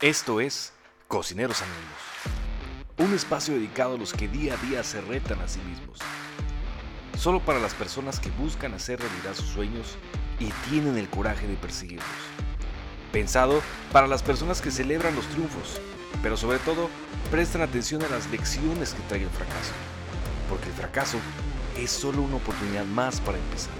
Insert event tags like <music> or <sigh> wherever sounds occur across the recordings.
Esto es Cocineros Anónimos, un espacio dedicado a los que día a día se retan a sí mismos. Solo para las personas que buscan hacer realidad sus sueños y tienen el coraje de perseguirlos. Pensado para las personas que celebran los triunfos, pero sobre todo prestan atención a las lecciones que trae el fracaso. Porque el fracaso es solo una oportunidad más para empezar.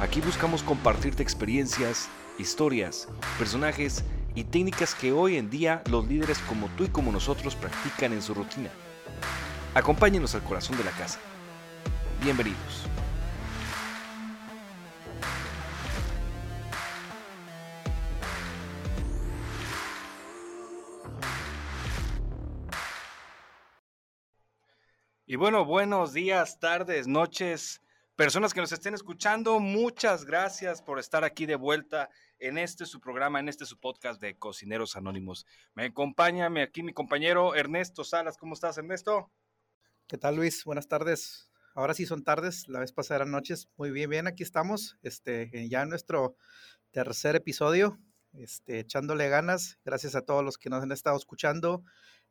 Aquí buscamos compartirte experiencias, historias, personajes y técnicas que hoy en día los líderes como tú y como nosotros practican en su rutina. Acompáñenos al corazón de la casa. Bienvenidos. Y bueno, buenos días, tardes, noches, personas que nos estén escuchando, muchas gracias por estar aquí de vuelta en este su programa, en este su podcast de Cocineros Anónimos. Me acompaña aquí mi compañero Ernesto Salas. ¿Cómo estás, Ernesto? ¿Qué tal, Luis? Buenas tardes. Ahora sí son tardes, la vez pasada eran noches. Muy bien, bien, aquí estamos. Este, ya en nuestro tercer episodio, este, echándole ganas. Gracias a todos los que nos han estado escuchando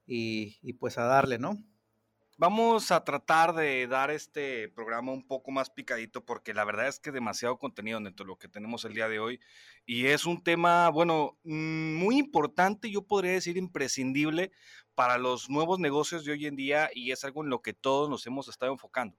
y, y pues a darle, ¿no? Vamos a tratar de dar este programa un poco más picadito porque la verdad es que demasiado contenido dentro de lo que tenemos el día de hoy y es un tema, bueno, mm, muy importante, yo podría decir imprescindible para los nuevos negocios de hoy en día y es algo en lo que todos nos hemos estado enfocando.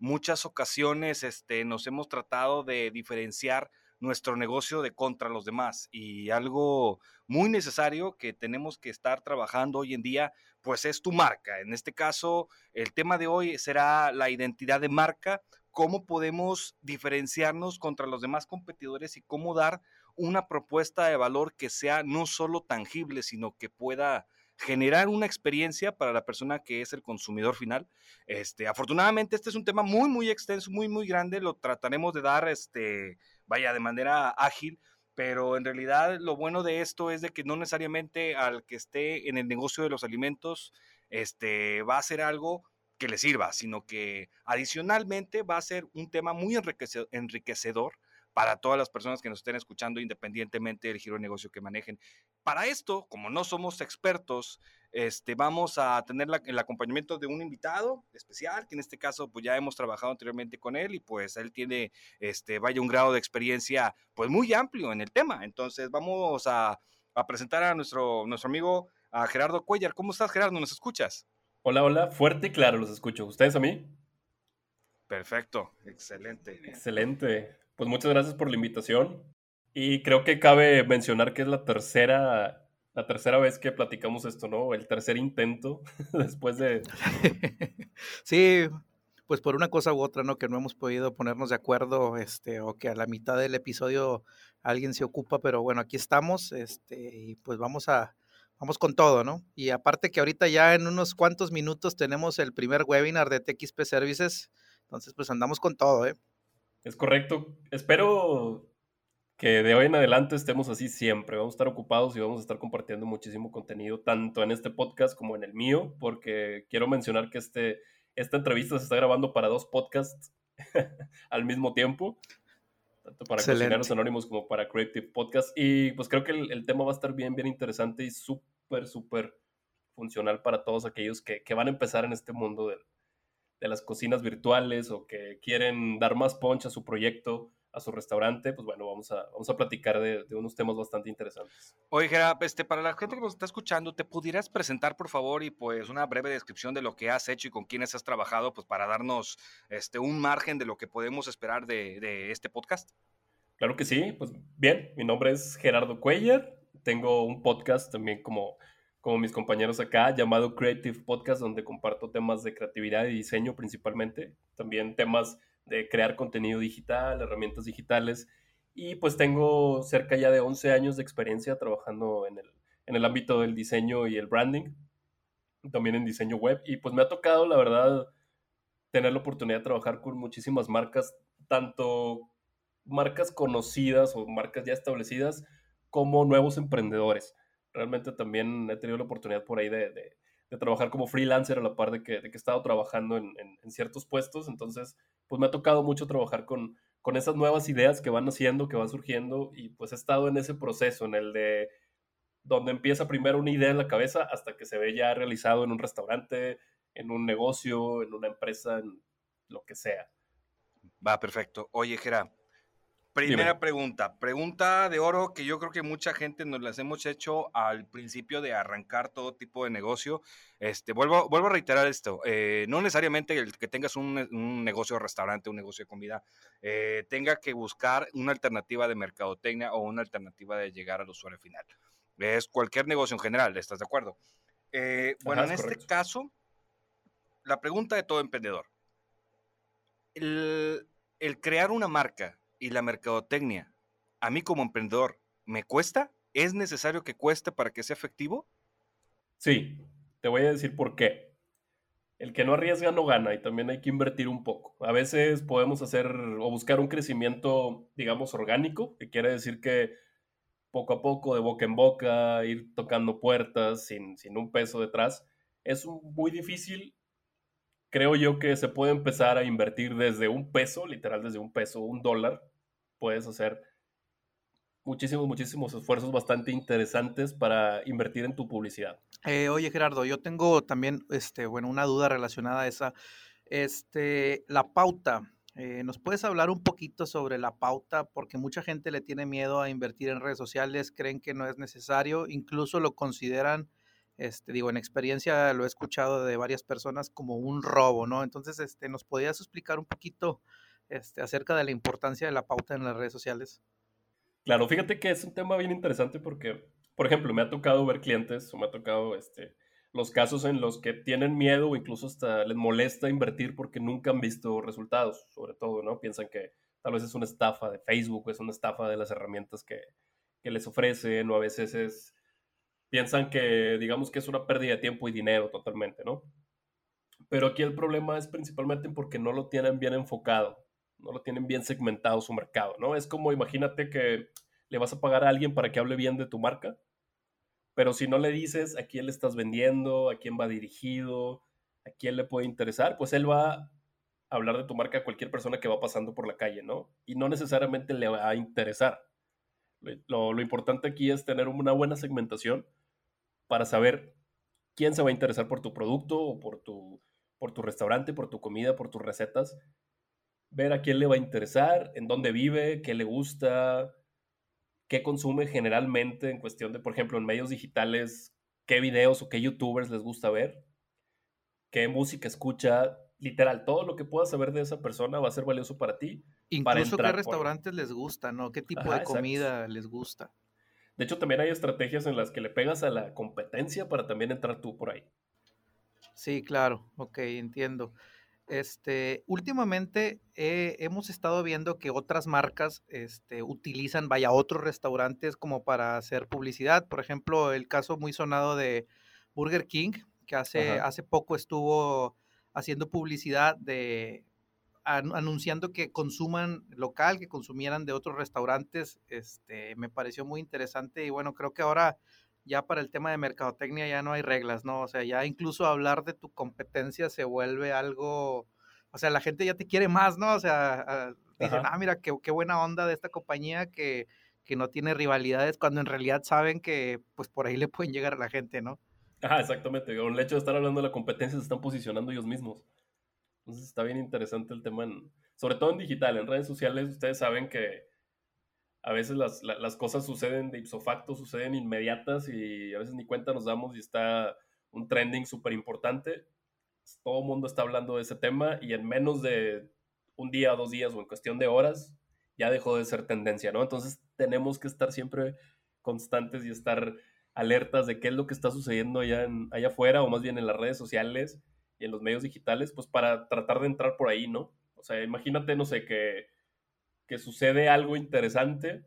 Muchas ocasiones este, nos hemos tratado de diferenciar nuestro negocio de contra los demás y algo muy necesario que tenemos que estar trabajando hoy en día, pues es tu marca. En este caso, el tema de hoy será la identidad de marca, cómo podemos diferenciarnos contra los demás competidores y cómo dar una propuesta de valor que sea no solo tangible, sino que pueda generar una experiencia para la persona que es el consumidor final. Este, afortunadamente, este es un tema muy, muy extenso, muy, muy grande. Lo trataremos de dar, este, vaya, de manera ágil, pero en realidad lo bueno de esto es de que no necesariamente al que esté en el negocio de los alimentos, este, va a ser algo que le sirva, sino que adicionalmente va a ser un tema muy enriquecedor para todas las personas que nos estén escuchando independientemente del giro de negocio que manejen. Para esto, como no somos expertos, este, vamos a tener el acompañamiento de un invitado especial, que en este caso pues ya hemos trabajado anteriormente con él y pues él tiene, este, vaya, un grado de experiencia pues muy amplio en el tema. Entonces vamos a, a presentar a nuestro, nuestro amigo a Gerardo Cuellar. ¿Cómo estás, Gerardo? ¿Nos escuchas? Hola, hola, fuerte y claro los escucho. ¿Ustedes a mí? Perfecto, excelente. Excelente. Pues muchas gracias por la invitación. Y creo que cabe mencionar que es la tercera, la tercera vez que platicamos esto, ¿no? El tercer intento <laughs> después de... <laughs> sí, pues por una cosa u otra, ¿no? Que no hemos podido ponernos de acuerdo, este, o que a la mitad del episodio alguien se ocupa, pero bueno, aquí estamos, este, y pues vamos a, vamos con todo, ¿no? Y aparte que ahorita ya en unos cuantos minutos tenemos el primer webinar de TXP Services, entonces pues andamos con todo, ¿eh? Es correcto. Espero que de hoy en adelante estemos así siempre. Vamos a estar ocupados y vamos a estar compartiendo muchísimo contenido, tanto en este podcast como en el mío, porque quiero mencionar que este, esta entrevista se está grabando para dos podcasts <laughs> al mismo tiempo, tanto para Cocineros Anónimos como para Creative Podcast. Y pues creo que el, tema va a estar bien, bien interesante y súper, súper funcional para todos aquellos que, que van a empezar en este mundo del, de las cocinas virtuales o que quieren dar más punch a su proyecto, a su restaurante, pues bueno, vamos a, vamos a platicar de, unos temas bastante interesantes. Oye, Gerard, este, para la gente que nos está escuchando, ¿te pudieras presentar, por favor, y pues una breve descripción de lo que has hecho y con quiénes has trabajado, pues para darnos este, un margen de lo que podemos esperar de, de este podcast? Claro que sí, pues bien, mi nombre es Gerardo Cuellar, tengo un podcast también como como mis compañeros acá, llamado Creative Podcast, donde comparto temas de creatividad y diseño principalmente, también temas de crear contenido digital, herramientas digitales, y pues tengo cerca ya de 11 años de experiencia trabajando en el, en el ámbito del diseño y el branding, también en diseño web, y pues me ha tocado, la verdad, tener la oportunidad de trabajar con muchísimas marcas, tanto marcas conocidas o marcas ya establecidas, como nuevos emprendedores realmente también he tenido la oportunidad por ahí de, de, trabajar como freelancer a la par de que, que he estado trabajando en, en, ciertos puestos. Entonces, pues me ha tocado mucho trabajar con, con esas nuevas ideas que van haciendo, que van surgiendo y pues he estado en ese proceso, en el de donde empieza primero una idea en la cabeza hasta que se ve ya realizado en un restaurante, en un negocio, en una empresa, en lo que sea. Va, perfecto. Oye, Gera, primera pregunta. Pregunta de oro que yo creo que mucha gente nos las hemos hecho al principio de arrancar todo tipo de negocio. Este, vuelvo, vuelvo a reiterar esto. Eh, no necesariamente el que tengas un, negocio de restaurante, un negocio de comida, eh, tenga que buscar una alternativa de mercadotecnia o una alternativa de llegar al usuario final. Es cualquier negocio en general, ¿estás de acuerdo? Eh, bueno, en este caso, la pregunta de todo emprendedor. El, crear una marca y la mercadotecnia, a mí como emprendedor, ¿me cuesta? ¿Es necesario que cueste para que sea efectivo? Sí, te voy a decir por qué. El que no arriesga no gana y también hay que invertir un poco. A veces podemos hacer o buscar un crecimiento, digamos, orgánico, que quiere decir que poco a poco, de boca en boca, ir tocando puertas sin, sin un peso detrás. Es muy difícil. Creo yo que se puede empezar a invertir desde un peso, literal desde un peso, un dólar. Puedes hacer muchísimos, muchísimos esfuerzos bastante interesantes para invertir en tu publicidad. Eh, oye, Gerardo, yo tengo también, este, bueno, una duda relacionada a esa. Este, la pauta, eh, ¿Nos puedes hablar un poquito sobre la pauta? Porque mucha gente le tiene miedo a invertir en redes sociales, creen que no es necesario, incluso lo consideran, este, digo, en experiencia lo he escuchado de varias personas como un robo, ¿no? Entonces, este, ¿nos podías explicar un poquito este, acerca de la importancia de la pauta en las redes sociales? Claro, fíjate que es un tema bien interesante porque, por ejemplo, me ha tocado ver clientes o me ha tocado este, los casos en los que tienen miedo o incluso hasta les molesta invertir porque nunca han visto resultados, sobre todo, ¿no? Piensan que tal vez es una estafa de Facebook, es una estafa de las herramientas que, que les ofrecen, o a veces es, piensan que, digamos que es una pérdida de tiempo y dinero totalmente, ¿no? Pero aquí el problema es principalmente porque no lo tienen bien enfocado, no lo tienen bien segmentado su mercado, ¿no? Es como imagínate que le vas a pagar a alguien para que hable bien de tu marca pero si no le dices a quién le estás vendiendo, a quién va dirigido, a quién le puede interesar, pues él va a hablar de tu marca a cualquier persona que va pasando por la calle, ¿no? Y no necesariamente le va a interesar. Lo, importante aquí es tener una buena segmentación para saber quién se va a interesar por tu producto o por tu, por tu restaurante, por tu comida, por tus recetas. Ver a quién le va a interesar, en dónde vive, qué le gusta, qué consume generalmente en cuestión de, por ejemplo, en medios digitales, qué videos o qué youtubers les gusta ver, qué música escucha, literal, todo lo que puedas saber de esa persona va a ser valioso para ti. Incluso qué restaurantes les gusta, ¿no? ¿Qué tipo de comida les gusta? De hecho, también hay estrategias en las que le pegas a la competencia para también entrar tú por ahí. Sí, claro, ok, entiendo. Este, últimamente eh, hemos estado viendo que otras marcas este, utilizan, vaya, otros restaurantes como para hacer publicidad. Por ejemplo, el caso muy sonado de Burger King, que hace, hace poco estuvo haciendo publicidad de anunciando que consuman local, que consumieran de otros restaurantes. Este, me pareció muy interesante y bueno, creo que ahora ya para el tema de mercadotecnia ya no hay reglas, ¿no? O sea, ya incluso hablar de tu competencia se vuelve algo, o sea, la gente ya te quiere más, ¿no? O sea, ah, dicen, ah, mira, qué, qué, buena onda de esta compañía que, que, no tiene rivalidades, cuando en realidad saben que pues por ahí le pueden llegar a la gente, ¿no? Ajá, exactamente. Con el hecho de estar hablando de la competencia se están posicionando ellos mismos. Entonces está bien interesante el tema, sobre todo en digital, en redes sociales, ustedes saben que a veces las, las, cosas suceden de ipso facto, suceden inmediatas y a veces ni cuenta nos damos y está un trending súper importante. Todo el mundo está hablando de ese tema y en menos de un día, dos días o en cuestión de horas ya dejó de ser tendencia, ¿no? Entonces tenemos que estar siempre constantes y estar alertas de qué es lo que está sucediendo allá, allá afuera o más bien en las redes sociales y en los medios digitales, pues para tratar de entrar por ahí, ¿no? O sea, imagínate, no sé, que que sucede algo interesante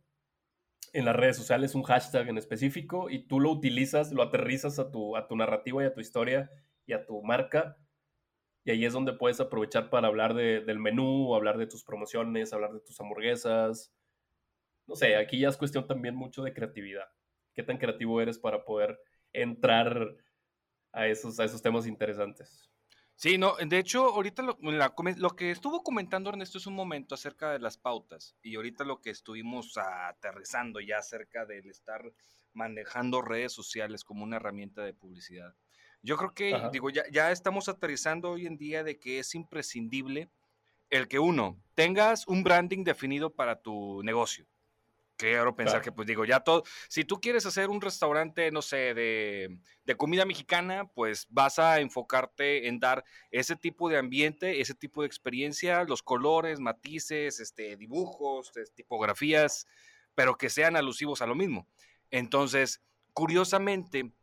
en las redes sociales, un hashtag en específico, y tú lo utilizas, lo aterrizas a tu, a tu narrativa y a tu historia y a tu marca, y ahí es donde puedes aprovechar para hablar del menú, hablar de tus promociones, hablar de tus hamburguesas. No sé, aquí ya es cuestión también mucho de creatividad. ¿Qué tan creativo eres para poder entrar a esos, a esos temas interesantes? Sí, no, de hecho, ahorita lo, lo, que estuvo comentando Ernesto es un momento acerca de las pautas y ahorita lo que estuvimos aterrizando ya acerca del estar manejando redes sociales como una herramienta de publicidad. Yo creo que, digo, ya, ya estamos aterrizando hoy en día de que es imprescindible el que uno, tengas un branding definido para tu negocio. Quiero pensar que, pues digo, ya todo, si tú quieres hacer un restaurante, no sé, de, de, comida mexicana, pues vas a enfocarte en dar ese tipo de ambiente, ese tipo de experiencia, los colores, matices, este, dibujos, tipografías, pero que sean alusivos a lo mismo. Entonces, curiosamente,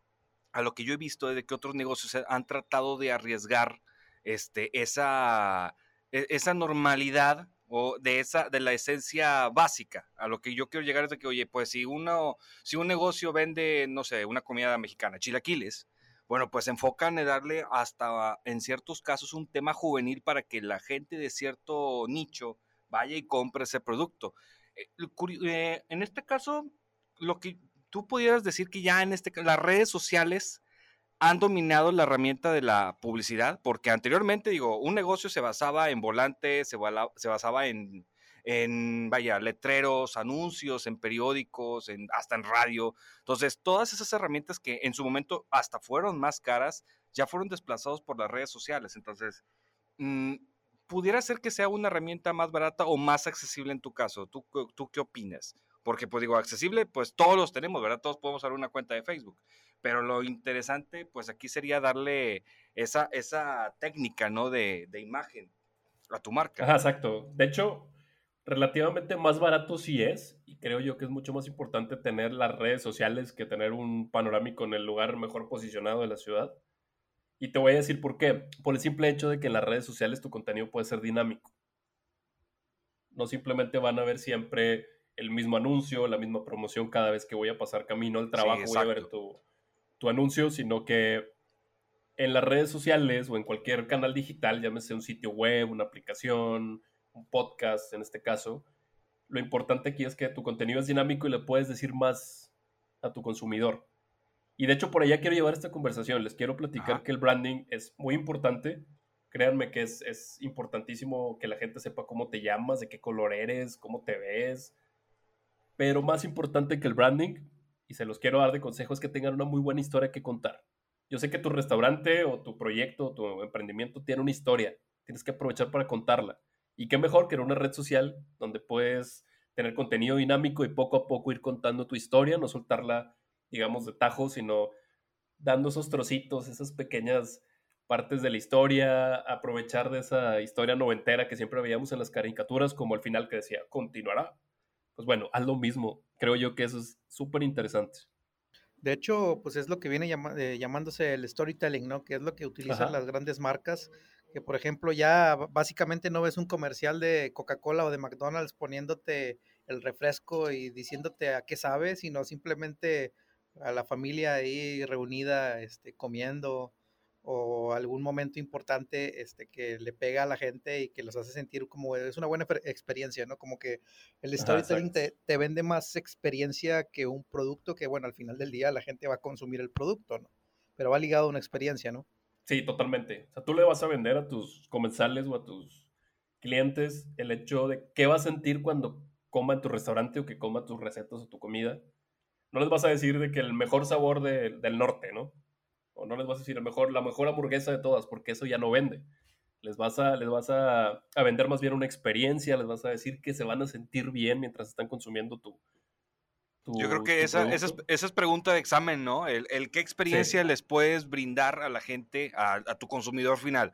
a lo que yo he visto es de que otros negocios han tratado de arriesgar este, esa, e, esa normalidad o de esa de la esencia básica. A lo que yo quiero llegar es de que, oye, pues si uno si un negocio vende, no sé, una comida mexicana, chilaquiles, bueno, pues enfocan en darle hasta en ciertos casos un tema juvenil para que la gente de cierto nicho vaya y compre ese producto. Eh, eh, en este caso, lo que tú pudieras decir que ya en este las redes sociales han dominado la herramienta de la publicidad, porque anteriormente, digo, un negocio se basaba en volantes, se, se basaba en, en, vaya, letreros, anuncios, en periódicos, en, hasta en radio. Entonces, todas esas herramientas que en su momento hasta fueron más caras, ya fueron desplazados por las redes sociales. Entonces, mm, pudiera ser que sea una herramienta más barata o más accesible en tu caso. ¿Tú, tú qué opinas? Porque, pues digo, accesible, pues todos los tenemos, ¿verdad? Todos podemos abrir una cuenta de Facebook. Pero lo interesante, pues aquí sería darle esa, esa técnica, ¿no? De, de imagen a tu marca. exacto. De hecho, relativamente más barato sí es, y creo yo que es mucho más importante tener las redes sociales que tener un panorámico en el lugar mejor posicionado de la ciudad. Y te voy a decir por qué. Por el simple hecho de que en las redes sociales tu contenido puede ser dinámico. No simplemente van a ver siempre el mismo anuncio, la misma promoción cada vez que voy a pasar camino al trabajo, voy a ver tu, tu anuncio, sino que en las redes sociales o en cualquier canal digital, llámese un sitio web, una aplicación, un podcast en este caso, lo importante aquí es que tu contenido es dinámico y le puedes decir más a tu consumidor. Y de hecho por allá quiero llevar esta conversación. Les quiero platicar que el branding es muy importante. Créanme que es, es, importantísimo que la gente sepa cómo te llamas, de qué color eres, cómo te ves. Pero más importante que el branding y se los quiero dar de consejos que tengan una muy buena historia que contar. Yo sé que tu restaurante o tu proyecto o tu emprendimiento tiene una historia, tienes que aprovechar para contarla. Y qué mejor que en una red social donde puedes tener contenido dinámico y poco a poco ir contando tu historia, no soltarla, digamos, de tajo, sino dando esos trocitos, esas pequeñas partes de la historia, aprovechar de esa historia noventera que siempre veíamos en las caricaturas, como al final que decía, continuará, pues bueno, haz lo mismo. Creo yo que eso es súper interesante. De hecho, pues es lo que viene eh, llamándose el storytelling, ¿no? Que es lo que utilizan las grandes marcas, que por ejemplo ya básicamente no ves un comercial de Coca-Cola o de McDonald's poniéndote el refresco y diciéndote a qué sabe, sino simplemente a la familia ahí reunida, este, comiendo, o algún momento importante este, que le pega a la gente y que los hace sentir como es una buena experiencia, ¿no? Como que el storytelling te, te, vende más experiencia que un producto que, bueno, al final del día la gente va a consumir el producto, ¿no? Pero va ligado a una experiencia, ¿no? Sí, totalmente. O sea, tú le vas a vender a tus comensales o a tus clientes el hecho de qué va a sentir cuando coma en tu restaurante o que coma tus recetas o tu comida. No les vas a decir de que el mejor sabor del norte, ¿no? O no les vas a decir mejor, la mejor hamburguesa de todas, porque eso ya no vende. Les vas, a, les vas a, vender más bien una experiencia, les vas a decir que se van a sentir bien mientras están consumiendo tu, Yo creo que esa, esa, es, pregunta de examen, ¿no? El, qué experiencia les puedes brindar a la gente, a, tu consumidor final.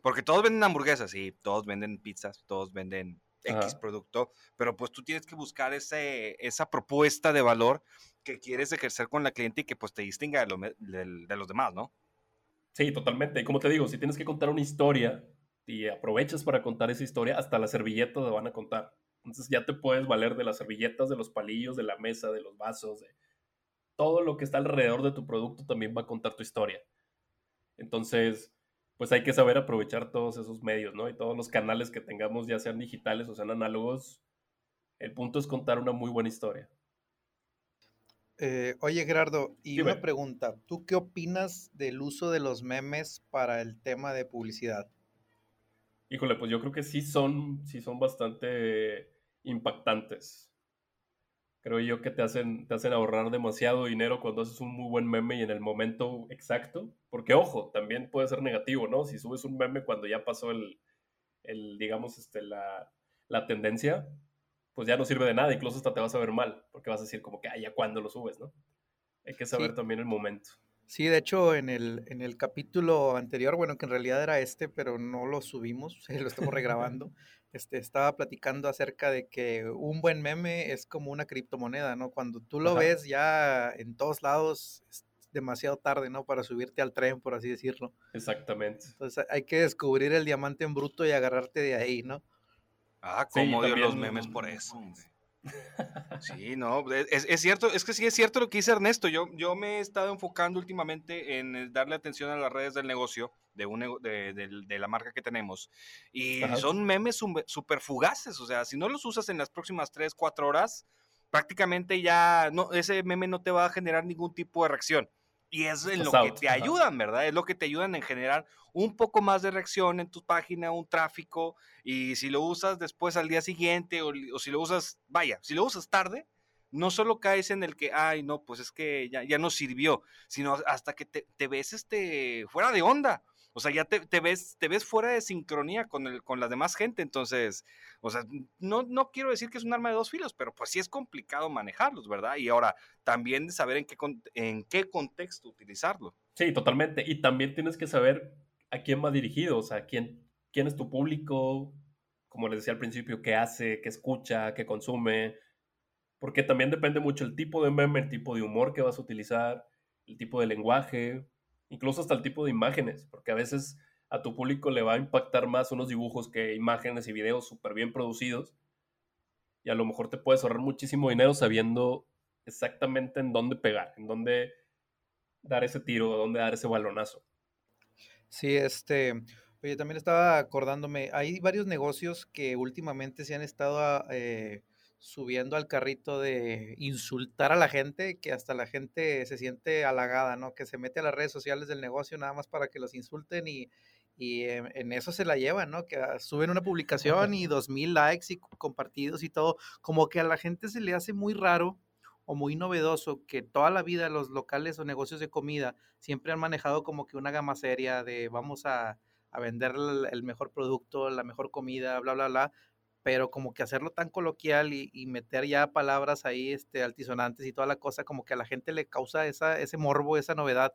Porque todos venden hamburguesas, sí, todos venden pizzas, todos venden X producto, pero pues tú tienes que buscar ese, esa propuesta de valor que quieres ejercer con la cliente y que pues te distinga de, los demás, ¿no? Sí, totalmente. Y como te digo, si tienes que contar una historia y aprovechas para contar esa historia, hasta las servilletas te van a contar. Entonces ya te puedes valer de las servilletas, de los palillos, de la mesa, de los vasos, de todo lo que está alrededor de tu producto también va a contar tu historia. Entonces, pues hay que saber aprovechar todos esos medios, ¿no? Y todos los canales que tengamos, ya sean digitales o sean análogos. El punto es contar una muy buena historia. Eh, oye, Gerardo, y una pregunta. ¿Tú qué opinas del uso de los memes para el tema de publicidad? Híjole, pues yo creo que sí son, sí son bastante impactantes. Creo yo que te hacen, te hacen ahorrar demasiado dinero cuando haces un muy buen meme y en el momento exacto. Porque, ojo, también puede ser negativo, ¿no? Si subes un meme cuando ya pasó el, el digamos, este, la, la tendencia, pues ya no sirve de nada, incluso hasta te vas a ver mal, porque vas a decir como que, ah, ya cuando lo subes, ¿no? Hay que saber también el momento. Sí, de hecho, en el, en el capítulo anterior, bueno, que en realidad era este, pero no lo subimos, <laughs> lo estamos regrabando, <laughs> este, estaba platicando acerca de que un buen meme es como una criptomoneda, ¿no? Cuando tú lo ves ya en todos lados, es demasiado tarde, ¿no? Para subirte al tren, por así decirlo. Exactamente. Entonces hay que descubrir el diamante en bruto y agarrarte de ahí, ¿no? Ah, cómo odio los memes por eso. Sí, no, es, cierto, es que sí es cierto lo que dice Ernesto. Yo, yo me he estado enfocando últimamente en darle atención a las redes del negocio, de, un, de, la marca que tenemos, y son memes súper fugaces. O sea, si no los usas en las próximas 3, 4 horas, prácticamente ya no, ese meme no te va a generar ningún tipo de reacción. Y es en lo que te ayudan, ¿verdad? Es lo que te ayudan en generar un poco más de reacción en tu página, un tráfico. Y si lo usas después al día siguiente o, si lo usas, vaya, si lo usas tarde, no solo caes en el que, ay, no, pues es que ya, ya no sirvió, sino hasta que te, te ves este, fuera de onda. O sea, ya te, ves, te ves fuera de sincronía con, el, con la demás gente. Entonces, o sea, no, no quiero decir que es un arma de dos filos, pero pues sí es complicado manejarlos, ¿verdad? Y ahora, también saber en qué, en qué contexto utilizarlo. Sí, totalmente. Y también tienes que saber a quién va dirigido, o sea, quién, quién es tu público, como les decía al principio, qué hace, qué escucha, qué consume. Porque también depende mucho el tipo de meme, el tipo de humor que vas a utilizar, el tipo de lenguaje incluso hasta el tipo de imágenes, porque a veces a tu público le va a impactar más unos dibujos que imágenes y videos súper bien producidos. Y a lo mejor te puedes ahorrar muchísimo dinero sabiendo exactamente en dónde pegar, en dónde dar ese tiro, dónde dar ese balonazo. Sí, este, oye, también estaba acordándome, hay varios negocios que últimamente se han estado eh, subiendo al carrito de insultar a la gente, que hasta la gente se siente halagada, ¿no? Que se mete a las redes sociales del negocio nada más para que los insulten y, en, eso se la llevan, ¿no? Que ah, suben una publicación y <laughs> dos mil likes y compartidos y todo, como que a la gente se le hace muy raro o muy novedoso que toda la vida los locales o negocios de comida siempre han manejado como que una gama seria de vamos a, a vender el mejor producto, la mejor comida, bla, bla, bla, pero como que hacerlo tan coloquial y, meter ya palabras ahí este, altisonantes y toda la cosa, como que a la gente le causa esa, ese morbo, esa novedad.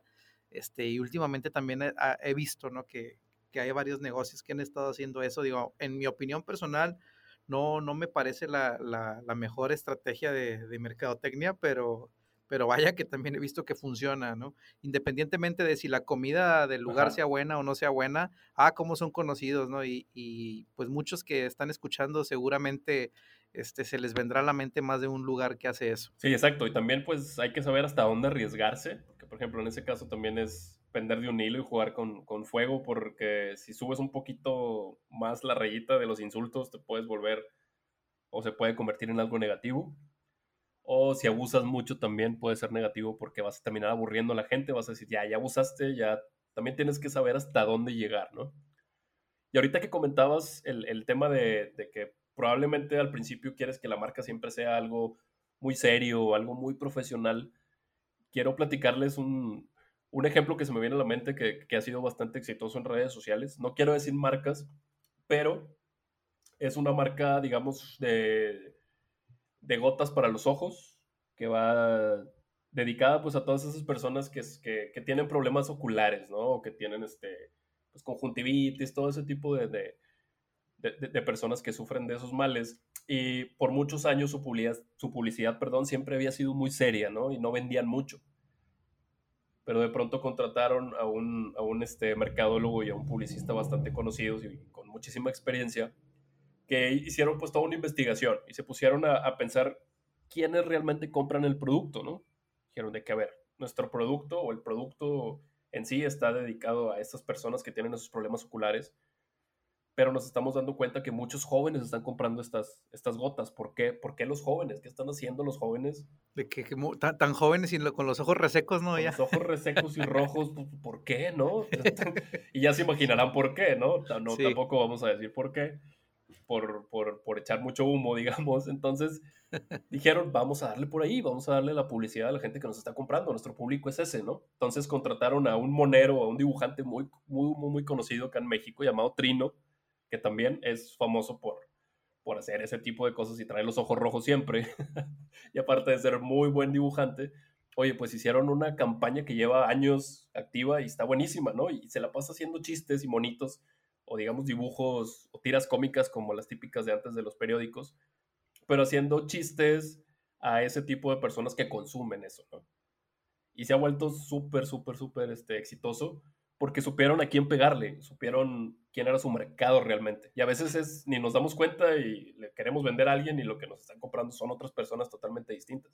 Este, y últimamente también he, visto ¿no? que, que, hay varios negocios que han estado haciendo eso. Digo, en mi opinión personal, no, no me parece la, la, la mejor estrategia de, de mercadotecnia, pero pero vaya que también he visto que funciona, ¿no? Independientemente de si la comida del lugar sea buena o no sea buena, ah, cómo son conocidos, ¿no? Y, y, pues muchos que están escuchando seguramente este, se les vendrá a la mente más de un lugar que hace eso. Sí, exacto, y también pues hay que saber hasta dónde arriesgarse, porque por ejemplo en ese caso también es pender de un hilo y jugar con, con fuego, porque si subes un poquito más la rayita de los insultos, te puedes volver o se puede convertir en algo negativo. O si abusas mucho también puede ser negativo porque vas a terminar aburriendo a la gente, vas a decir, ya, ya abusaste, ya también tienes que saber hasta dónde llegar, ¿no? Y ahorita que comentabas el, tema de, que probablemente al principio quieres que la marca siempre sea algo muy serio, algo muy profesional, quiero platicarles un, ejemplo que se me viene a la mente que, que ha sido bastante exitoso en redes sociales. No quiero decir marcas, pero es una marca, digamos, de, de gotas para los ojos, que va dedicada pues a todas esas personas que, que, tienen problemas oculares, ¿no? O que tienen este, pues, conjuntivitis, todo ese tipo de, de, personas que sufren de esos males. Y por muchos años su publicidad, su publicidad perdón, siempre había sido muy seria, ¿no? Y no vendían mucho. Pero de pronto contrataron a un, a un este, mercadólogo y a un publicista bastante conocidos y con muchísima experiencia que hicieron pues toda una investigación y se pusieron a, pensar quiénes realmente compran el producto, ¿no? Dijeron de que, a ver, nuestro producto o el producto en sí está dedicado a estas personas que tienen esos problemas oculares, pero nos estamos dando cuenta que muchos jóvenes están comprando estas, estas gotas. ¿Por qué? ¿Por qué los jóvenes? ¿Qué están haciendo los jóvenes? De que, tan, jóvenes y con los ojos resecos, ¿no? Con los ojos resecos y rojos, pues, ¿por qué, no? <laughs> <laughs> y ya se imaginarán por qué, ¿no? no Tampoco vamos a decir por qué, por, por, por echar mucho humo, <laughs> digamos. Entonces dijeron, vamos a darle por ahí, vamos a darle la publicidad a la gente que nos está comprando. Nuestro público es ese, ¿no? Entonces contrataron a un monero, a un dibujante muy, muy, muy conocido acá en México llamado Trino que también es famoso por, por hacer ese tipo de cosas y traer los ojos rojos siempre. <laughs> y aparte de ser muy buen dibujante, oye, pues hicieron una campaña que lleva años activa y está buenísima, ¿no? Y se la pasa haciendo chistes y monitos, o digamos dibujos o tiras cómicas como las típicas de antes de los periódicos, pero haciendo chistes a ese tipo de personas que consumen eso. Y se ha vuelto súper, súper, súper este, exitoso porque supieron a quién pegarle, supieron quién era su mercado realmente. Y a veces es, ni nos damos cuenta y le queremos vender a alguien y lo que nos están comprando son otras personas totalmente distintas.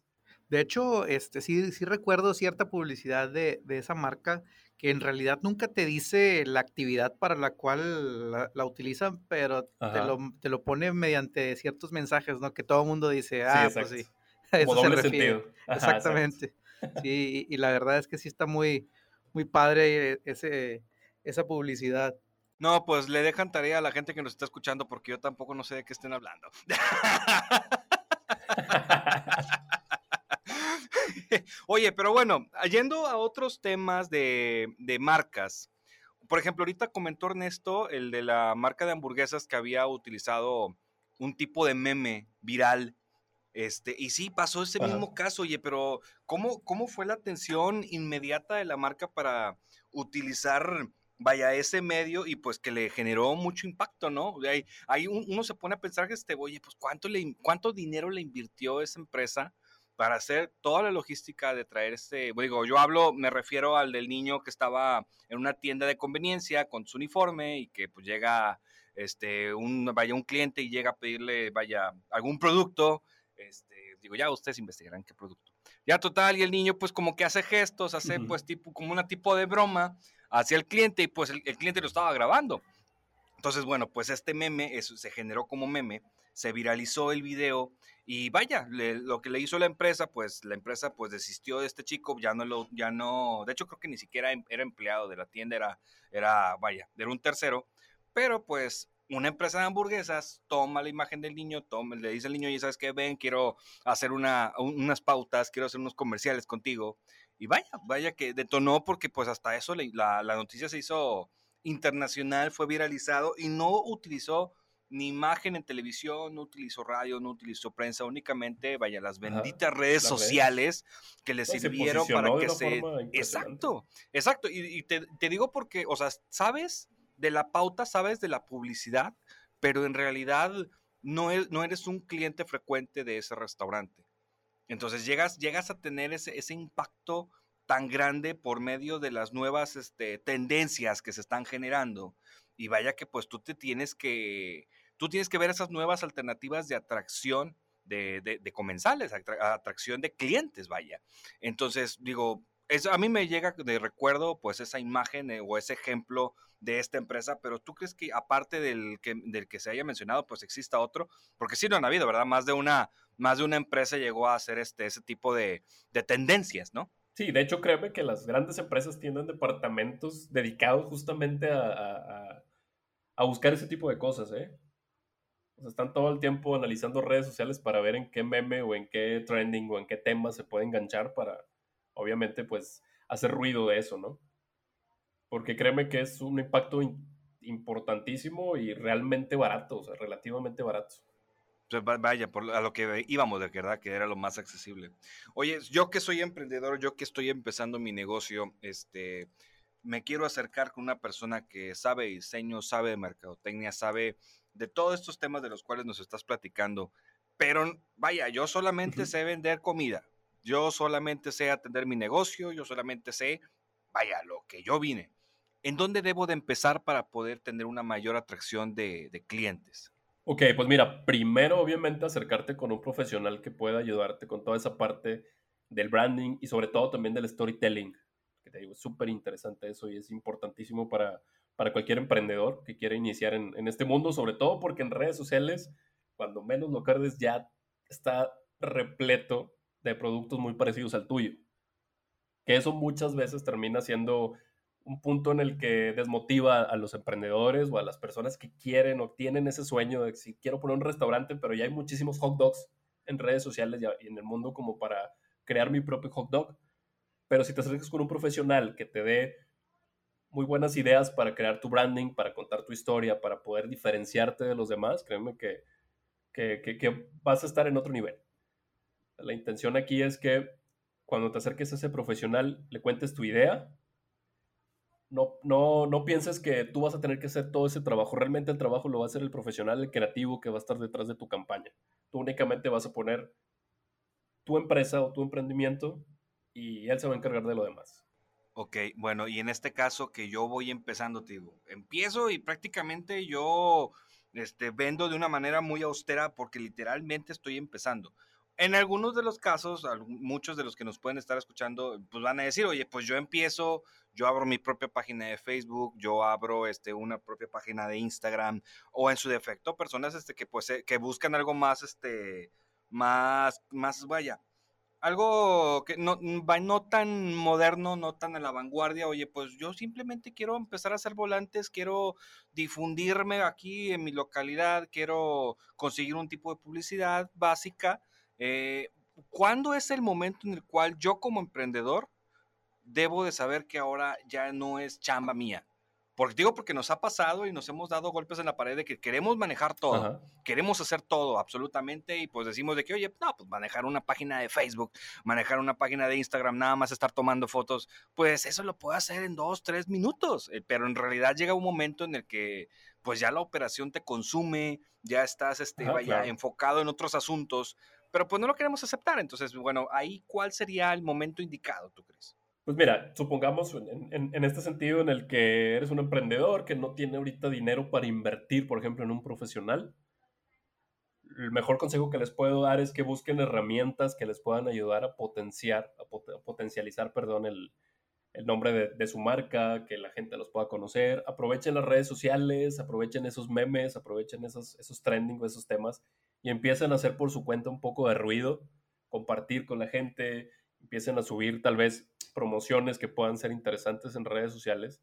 De hecho, este, sí, sí recuerdo cierta publicidad de, de esa marca que en realidad nunca te dice la actividad para la cual la, utilizan, pero te lo, te lo, pone mediante ciertos mensajes, ¿no? Que todo el mundo dice, ah, pues sí. <laughs> Eso doble sentido. Exactamente. Sí, y, y la verdad es que sí está muy, muy padre ese, esa publicidad. No, pues le dejan tarea a la gente que nos está escuchando porque yo tampoco no sé de qué estén hablando. <laughs> Oye, pero bueno, yendo a otros temas de, de, marcas. Por ejemplo, ahorita comentó Ernesto el de la marca de hamburguesas que había utilizado un tipo de meme viral este, y sí, pasó ese mismo caso, oye, pero ¿cómo, ¿cómo fue la atención inmediata de la marca para utilizar, vaya, ese medio y pues que le generó mucho impacto, ¿no? Ahí, ahí uno se pone a pensar que, este, oye, pues ¿cuánto, le, cuánto dinero le invirtió esa empresa para hacer toda la logística de traer este, digo, yo hablo, me refiero al del niño que estaba en una tienda de conveniencia con su uniforme y que pues llega, este, un, vaya, un cliente y llega a pedirle, vaya, algún producto este, digo, ya ustedes investigarán qué producto. Ya total, y el niño pues como que hace gestos, hace pues tipo, como una tipo de broma hacia el cliente y pues el, cliente lo estaba grabando. Entonces, bueno, pues este meme eso, se generó como meme, se viralizó el video y vaya, lo que le hizo la empresa, pues la empresa pues desistió de este chico, ya no lo, ya no, de hecho creo que ni siquiera em, era empleado de la tienda, era, era, vaya, era un tercero, pero pues una empresa de hamburguesas toma la imagen del niño, toma, le dice al niño, y sabes qué, ven, quiero hacer una, unas pautas, quiero hacer unos comerciales contigo. Y vaya, vaya que detonó porque pues hasta eso la, la noticia se hizo internacional, fue viralizado y no utilizó ni imagen en televisión, no utilizó radio, no utilizó prensa, únicamente, vaya, las benditas redes sociales que le sirvieron para que se... Exacto, exacto. Y, y te, te, digo porque, o sea, ¿sabes? De la pauta, sabes de la publicidad, pero en realidad no, no eres un cliente frecuente de ese restaurante. Entonces llegas, llegas a tener ese, ese impacto tan grande por medio de las nuevas este, tendencias que se están generando. Y vaya que pues tú te tienes que, tú tienes que ver esas nuevas alternativas de atracción de, de, comensales, atracción de clientes, vaya. Entonces, digo, a mí me llega de recuerdo pues esa imagen eh, o ese ejemplo de esta empresa, pero tú crees que aparte del que, del que se haya mencionado, pues exista otro, porque sí lo han habido, ¿verdad? Más de una, más de una empresa llegó a hacer este, ese tipo de, de tendencias, ¿no? Sí, de hecho créeme que las grandes empresas tienen departamentos dedicados justamente a, a, a buscar ese tipo de cosas, ¿eh? O sea, están todo el tiempo analizando redes sociales para ver en qué meme o en qué trending o en qué tema se puede enganchar para, obviamente, pues, hacer ruido de eso, ¿no? porque créeme que es un impacto importantísimo y realmente barato, o sea, relativamente barato. vaya, por a lo que íbamos de verdad, que era lo más accesible. Oye, yo que soy emprendedor, yo que estoy empezando mi negocio, este, me quiero acercar con una persona que sabe diseño, sabe de mercadotecnia, sabe de todos estos temas de los cuales nos estás platicando. Pero vaya, yo solamente sé vender comida, yo solamente sé atender mi negocio, yo solamente sé, vaya, lo que yo vine. ¿en dónde debo de empezar para poder tener una mayor atracción de, clientes? Ok, pues mira, primero obviamente acercarte con un profesional que pueda ayudarte con toda esa parte del branding y sobre todo también del storytelling, que te digo, es súper interesante eso y es importantísimo para, para cualquier emprendedor que quiera iniciar en, este mundo, sobre todo porque en redes sociales, cuando menos lo cardes, ya está repleto de productos muy parecidos al tuyo. Que eso muchas veces termina siendo un punto en el que desmotiva a los emprendedores o a las personas que quieren o tienen ese sueño de si quiero poner un restaurante, pero ya hay muchísimos hot dogs en redes sociales y en el mundo como para crear mi propio hot dog. Pero si te acercas con un profesional que te dé muy buenas ideas para crear tu branding, para contar tu historia, para poder diferenciarte de los demás, créeme que, que, que vas a estar en otro nivel. La intención aquí es que cuando te acerques a ese profesional, le cuentes tu idea, no, no, no pienses que tú vas a tener que hacer todo ese trabajo. Realmente el trabajo lo va a hacer el profesional, el creativo que va a estar detrás de tu campaña. Tú únicamente vas a poner tu empresa o tu emprendimiento y él se va a encargar de lo demás. Ok, bueno, y en este caso que yo voy empezando, te digo, empiezo y prácticamente yo este, vendo de una manera muy austera porque literalmente estoy empezando en algunos de los casos, muchos de los que nos pueden estar escuchando, pues van a decir, oye, pues yo empiezo, yo abro mi propia página de Facebook, yo abro este, una propia página de Instagram, o en su defecto, personas este, que, pues, eh, que buscan algo más, este, más, más, vaya, algo que no, no tan moderno, no tan a la vanguardia, oye, pues yo simplemente quiero empezar a hacer volantes, quiero difundirme aquí en mi localidad, quiero conseguir un tipo de publicidad básica, eh, ¿Cuándo es el momento en el cual yo como emprendedor debo de saber que ahora ya no es chamba mía? Porque digo, porque nos ha pasado y nos hemos dado golpes en la pared de que queremos manejar todo, queremos hacer todo absolutamente y pues decimos de que, oye, no, pues manejar una página de Facebook, manejar una página de Instagram, nada más estar tomando fotos, pues eso lo puedo hacer en dos, tres minutos, eh, pero en realidad llega un momento en el que pues ya la operación te consume, ya estás este, vaya, enfocado en otros asuntos, pero pues no lo queremos aceptar. Entonces, bueno, ahí, ¿cuál sería el momento indicado, tú crees? Pues mira, supongamos en, este sentido en el que eres un emprendedor que no tiene ahorita dinero para invertir, por ejemplo, en un profesional. El mejor consejo que les puedo dar es que busquen herramientas que les puedan ayudar a potenciar, a, potencializar, perdón, el, el nombre de, su marca, que la gente los pueda conocer. Aprovechen las redes sociales, aprovechen esos memes, aprovechen esos, esos trending, esos temas y empiecen a hacer por su cuenta un poco de ruido, compartir con la gente, empiecen a subir tal vez promociones que puedan ser interesantes en redes sociales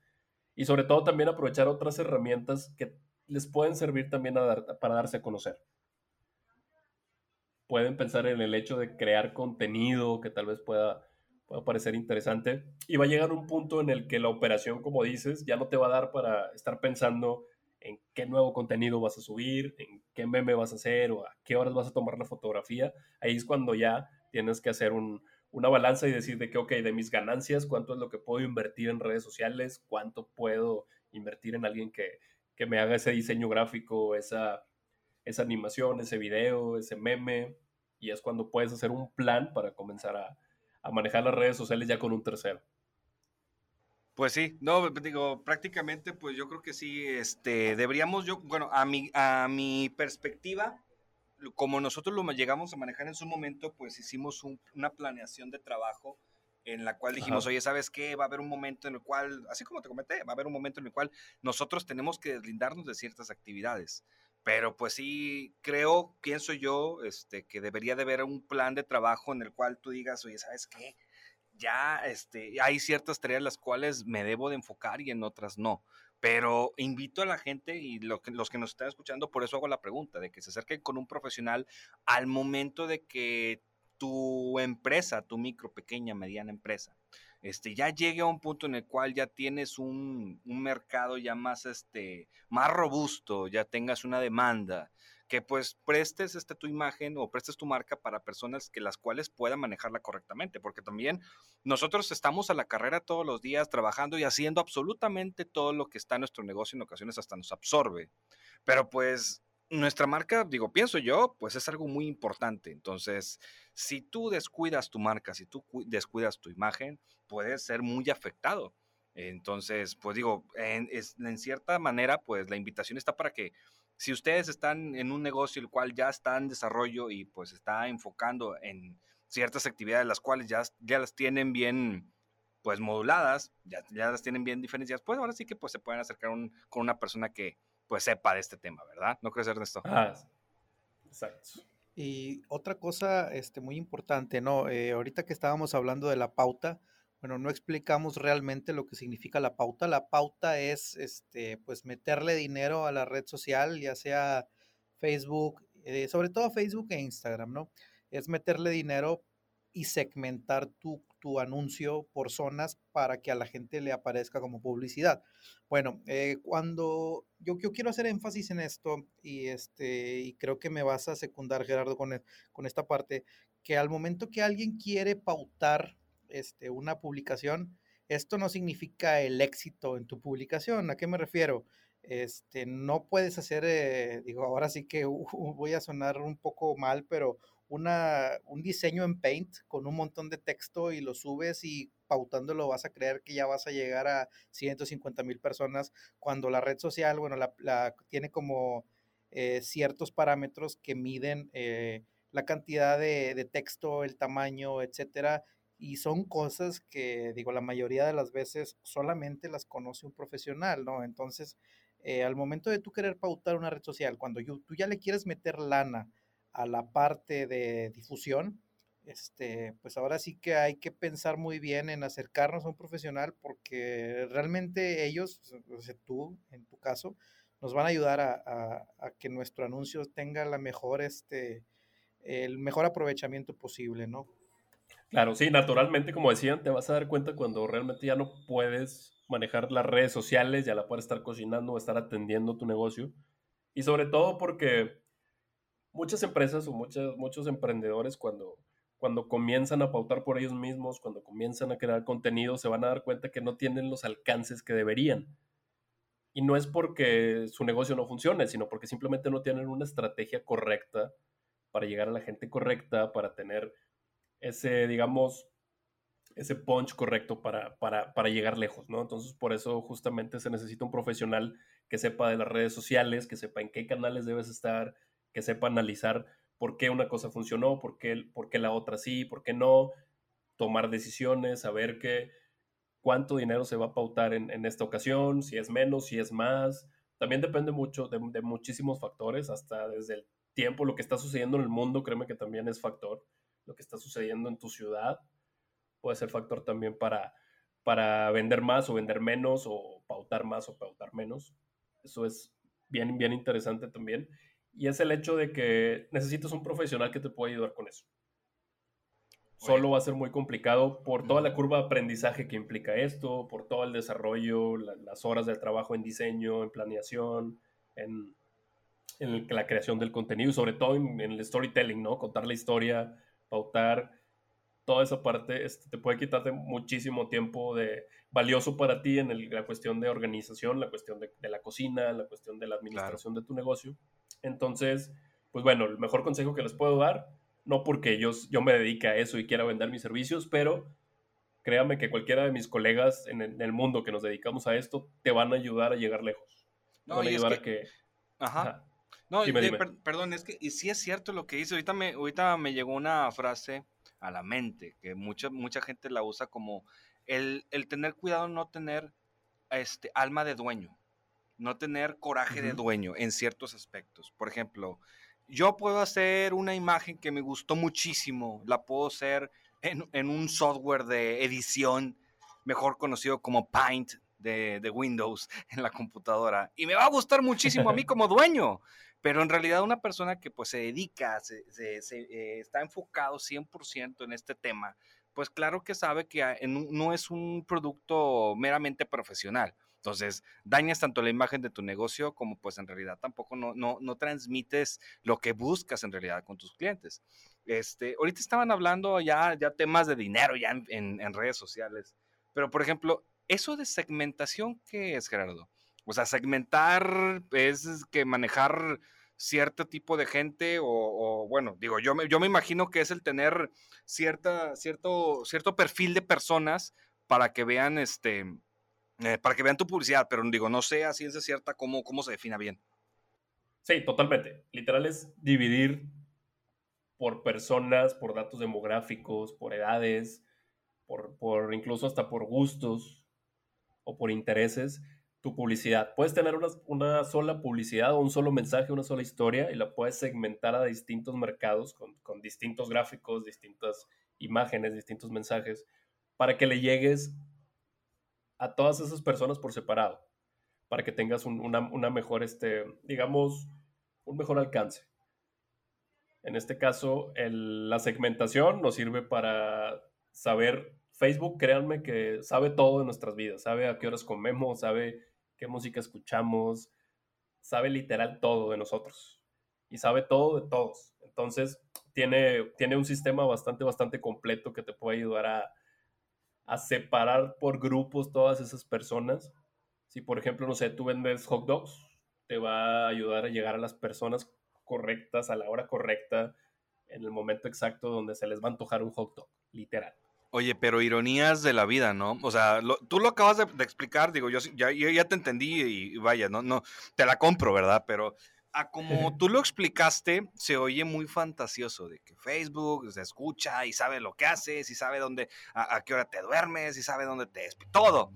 y sobre todo también aprovechar otras herramientas que les pueden servir también para darse a conocer. Pueden pensar en el hecho de crear contenido que tal vez pueda, pueda parecer interesante y va a llegar un punto en el que la operación, como dices, ya no te va a dar para estar pensando en qué nuevo contenido vas a subir, en qué meme vas a hacer o a qué horas vas a tomar la fotografía. Ahí es cuando ya tienes que hacer una balanza y decir de que, ok, de mis ganancias, cuánto es lo que puedo invertir en redes sociales, cuánto puedo invertir en alguien que, me haga ese diseño gráfico, esa, esa animación, ese video, ese meme. Y es cuando puedes hacer un plan para comenzar a, a manejar las redes sociales ya con un tercero. Pues sí, no, digo, prácticamente, pues yo creo que sí, este, deberíamos, yo, bueno, a mi, a mi perspectiva, como nosotros lo llegamos a manejar en su momento, pues hicimos una planeación de trabajo en la cual dijimos, oye, ¿sabes qué? Va a haber un momento en el cual, así como te comenté, va a haber un momento en el cual nosotros tenemos que deslindarnos de ciertas actividades. Pero pues sí, creo, pienso yo, este, que debería de haber un plan de trabajo en el cual tú digas, oye, ¿sabes qué? Ya este, hay ciertas tareas las cuales me debo de enfocar y en otras no. Pero invito a la gente y los que nos están escuchando, por eso hago la pregunta, de que se acerquen con un profesional al momento de que tu empresa, tu micro, pequeña, mediana empresa, este, ya llegue a un punto en el cual ya tienes un, un mercado ya más, este, más robusto, ya tengas una demanda, que pues prestes este, tu imagen o prestes tu marca para personas que las cuales puedan manejarla correctamente, porque también nosotros estamos a la carrera todos los días trabajando y haciendo absolutamente todo lo que está en nuestro negocio, en ocasiones hasta nos absorbe, pero pues nuestra marca, digo, pienso yo, pues es algo muy importante. Entonces, si tú descuidas tu marca, si tú descuidas tu imagen, puedes ser muy afectado. Entonces, pues digo, en, en cierta manera, pues la invitación está para que si ustedes están en un negocio el cual ya está en desarrollo y pues está enfocando en ciertas actividades las cuales ya, ya las tienen bien, pues moduladas, ya, ya las tienen bien diferenciadas, pues ahora sí que pues se pueden acercar con una persona que pues sepa de este tema, ¿verdad? ¿No crees, Ernesto? Ah, exacto. Y otra cosa este, muy importante, ¿no? Eh, ahorita que estábamos hablando de la pauta, bueno, no explicamos realmente lo que significa la pauta. La pauta es, este, pues, meterle dinero a la red social, ya sea Facebook, eh, sobre todo Facebook e Instagram, ¿no? Es meterle dinero y segmentar tu, tu, anuncio por zonas para que a la gente le aparezca como publicidad. Bueno, eh, cuando yo, yo, quiero hacer énfasis en esto y, este, y creo que me vas a secundar, Gerardo, con, e, con esta parte, que al momento que alguien quiere pautar este, una publicación, esto no significa el éxito en tu publicación. ¿A qué me refiero? Este, no puedes hacer, eh, digo, ahora sí que <laughs> voy a sonar un poco mal, pero una, un diseño en Paint con un montón de texto y lo subes y pautándolo vas a creer que ya vas a llegar a 150 mil personas cuando la red social, bueno, la, tiene como eh, ciertos parámetros que miden eh, la cantidad de, de, texto, el tamaño, etcétera, y son cosas que, digo, la mayoría de las veces solamente las conoce un profesional, ¿no? Entonces, eh, al momento de tú querer pautar una red social, cuando tú ya le quieres meter lana a la parte de difusión, este, pues ahora sí que hay que pensar muy bien en acercarnos a un profesional porque realmente ellos, o sea, tú en tu caso, nos van a ayudar a, a, que nuestro anuncio tenga la mejor, este, el mejor aprovechamiento posible, ¿no? Claro, sí, naturalmente, como decían, te vas a dar cuenta cuando realmente ya no puedes manejar las redes sociales, ya la puedes estar cocinando o estar atendiendo tu negocio. Y sobre todo porque muchas empresas o muchos, muchos emprendedores cuando, cuando comienzan a pautar por ellos mismos, cuando comienzan a crear contenido, se van a dar cuenta que no tienen los alcances que deberían. Y no es porque su negocio no funcione, sino porque simplemente no tienen una estrategia correcta para llegar a la gente correcta, para tener ese, digamos, ese punch correcto para, para, llegar lejos, ¿no? Entonces, por eso justamente se necesita un profesional que sepa de las redes sociales, que sepa en qué canales debes estar, que sepa analizar por qué una cosa funcionó, por qué, por qué la otra sí, por qué no, tomar decisiones, saber qué, cuánto dinero se va a pautar en, esta ocasión, si es menos, si es más. También depende mucho de, de muchísimos factores, hasta desde el tiempo, lo que está sucediendo en el mundo, créeme que también es factor lo que está sucediendo en tu ciudad puede ser factor también para, para vender más o vender menos o pautar más o pautar menos. Eso es bien, bien interesante también. Y es el hecho de que necesitas un profesional que te pueda ayudar con eso. Solo va a ser muy complicado por toda la curva de aprendizaje que implica esto, por todo el desarrollo, las horas de trabajo en diseño, en planeación, en, en la creación del contenido y sobre todo en, en, el storytelling, ¿no? Contar la historia, pautar, toda esa parte este, te puede quitarte muchísimo tiempo de valioso para ti en la cuestión de organización, la cuestión de, la cocina, la cuestión de la administración de tu negocio. Entonces, pues bueno, el mejor consejo que les puedo dar, no porque yo, yo me dedique a eso y quiera vender mis servicios, pero créame que cualquiera de mis colegas en el, mundo que nos dedicamos a esto te van a ayudar a llegar lejos. No, van a ayudar a que... Ajá. No, perdón, es que, y sí es cierto lo que dice. Ahorita me, ahorita me llegó una frase a la mente que mucha, mucha gente la usa como el, tener cuidado, no tener este, alma de dueño, no tener coraje de dueño en ciertos aspectos. Por ejemplo, yo puedo hacer una imagen que me gustó muchísimo, la puedo hacer en, en un software de edición, mejor conocido como Paint de, de, Windows <laughs> en la computadora, y me va a gustar muchísimo a mí <laughs> como dueño. Pero en realidad una persona que pues se dedica, se, eh, está enfocado 100% en este tema, pues claro que sabe que no es un producto meramente profesional. Entonces, dañas tanto la imagen de tu negocio como pues en realidad tampoco no, no, no transmites lo que buscas en realidad con tus clientes. Este, ahorita estaban hablando ya, ya temas de dinero ya en, en redes sociales, pero por ejemplo, eso de segmentación, ¿qué es, Gerardo? O sea, segmentar es que manejar cierto tipo de gente o, bueno, digo, yo me, yo me imagino que es el tener cierta, cierto, cierto perfil de personas para que vean este, eh, para que vean tu publicidad, pero digo, no sé a ciencia cierta cómo, cómo se defina bien. Sí, totalmente. Literal es dividir por personas, por datos demográficos, por edades, por, por incluso hasta por gustos o por intereses, tu publicidad. Puedes tener una, una, sola publicidad o un solo mensaje, una sola historia y la puedes segmentar a distintos mercados con, con distintos gráficos, distintas imágenes, distintos mensajes, para que le llegues a todas esas personas por separado, para que tengas un, una, una, mejor, este, digamos, un mejor alcance. En este caso, la segmentación nos sirve para saber, Facebook, créanme que sabe todo de nuestras vidas, sabe a qué horas comemos, sabe qué música escuchamos, sabe literal todo de nosotros y sabe todo de todos. Entonces, tiene, tiene un sistema bastante, bastante completo que te puede ayudar a, a separar por grupos todas esas personas. Si, por ejemplo, no sé, tú vendes hot dogs, te va a ayudar a llegar a las personas correctas a la hora correcta en el momento exacto donde se les va a antojar un hot dog, literal. Oye, pero ironías de la vida, ¿no? O sea, tú lo acabas de, explicar, digo, yo ya, yo ya te entendí y, vaya, no, no, te la compro, ¿verdad? Pero a como tú lo explicaste, se oye muy fantasioso de que Facebook se escucha y sabe lo que haces y sabe dónde, a, qué hora te duermes y sabe dónde te todo.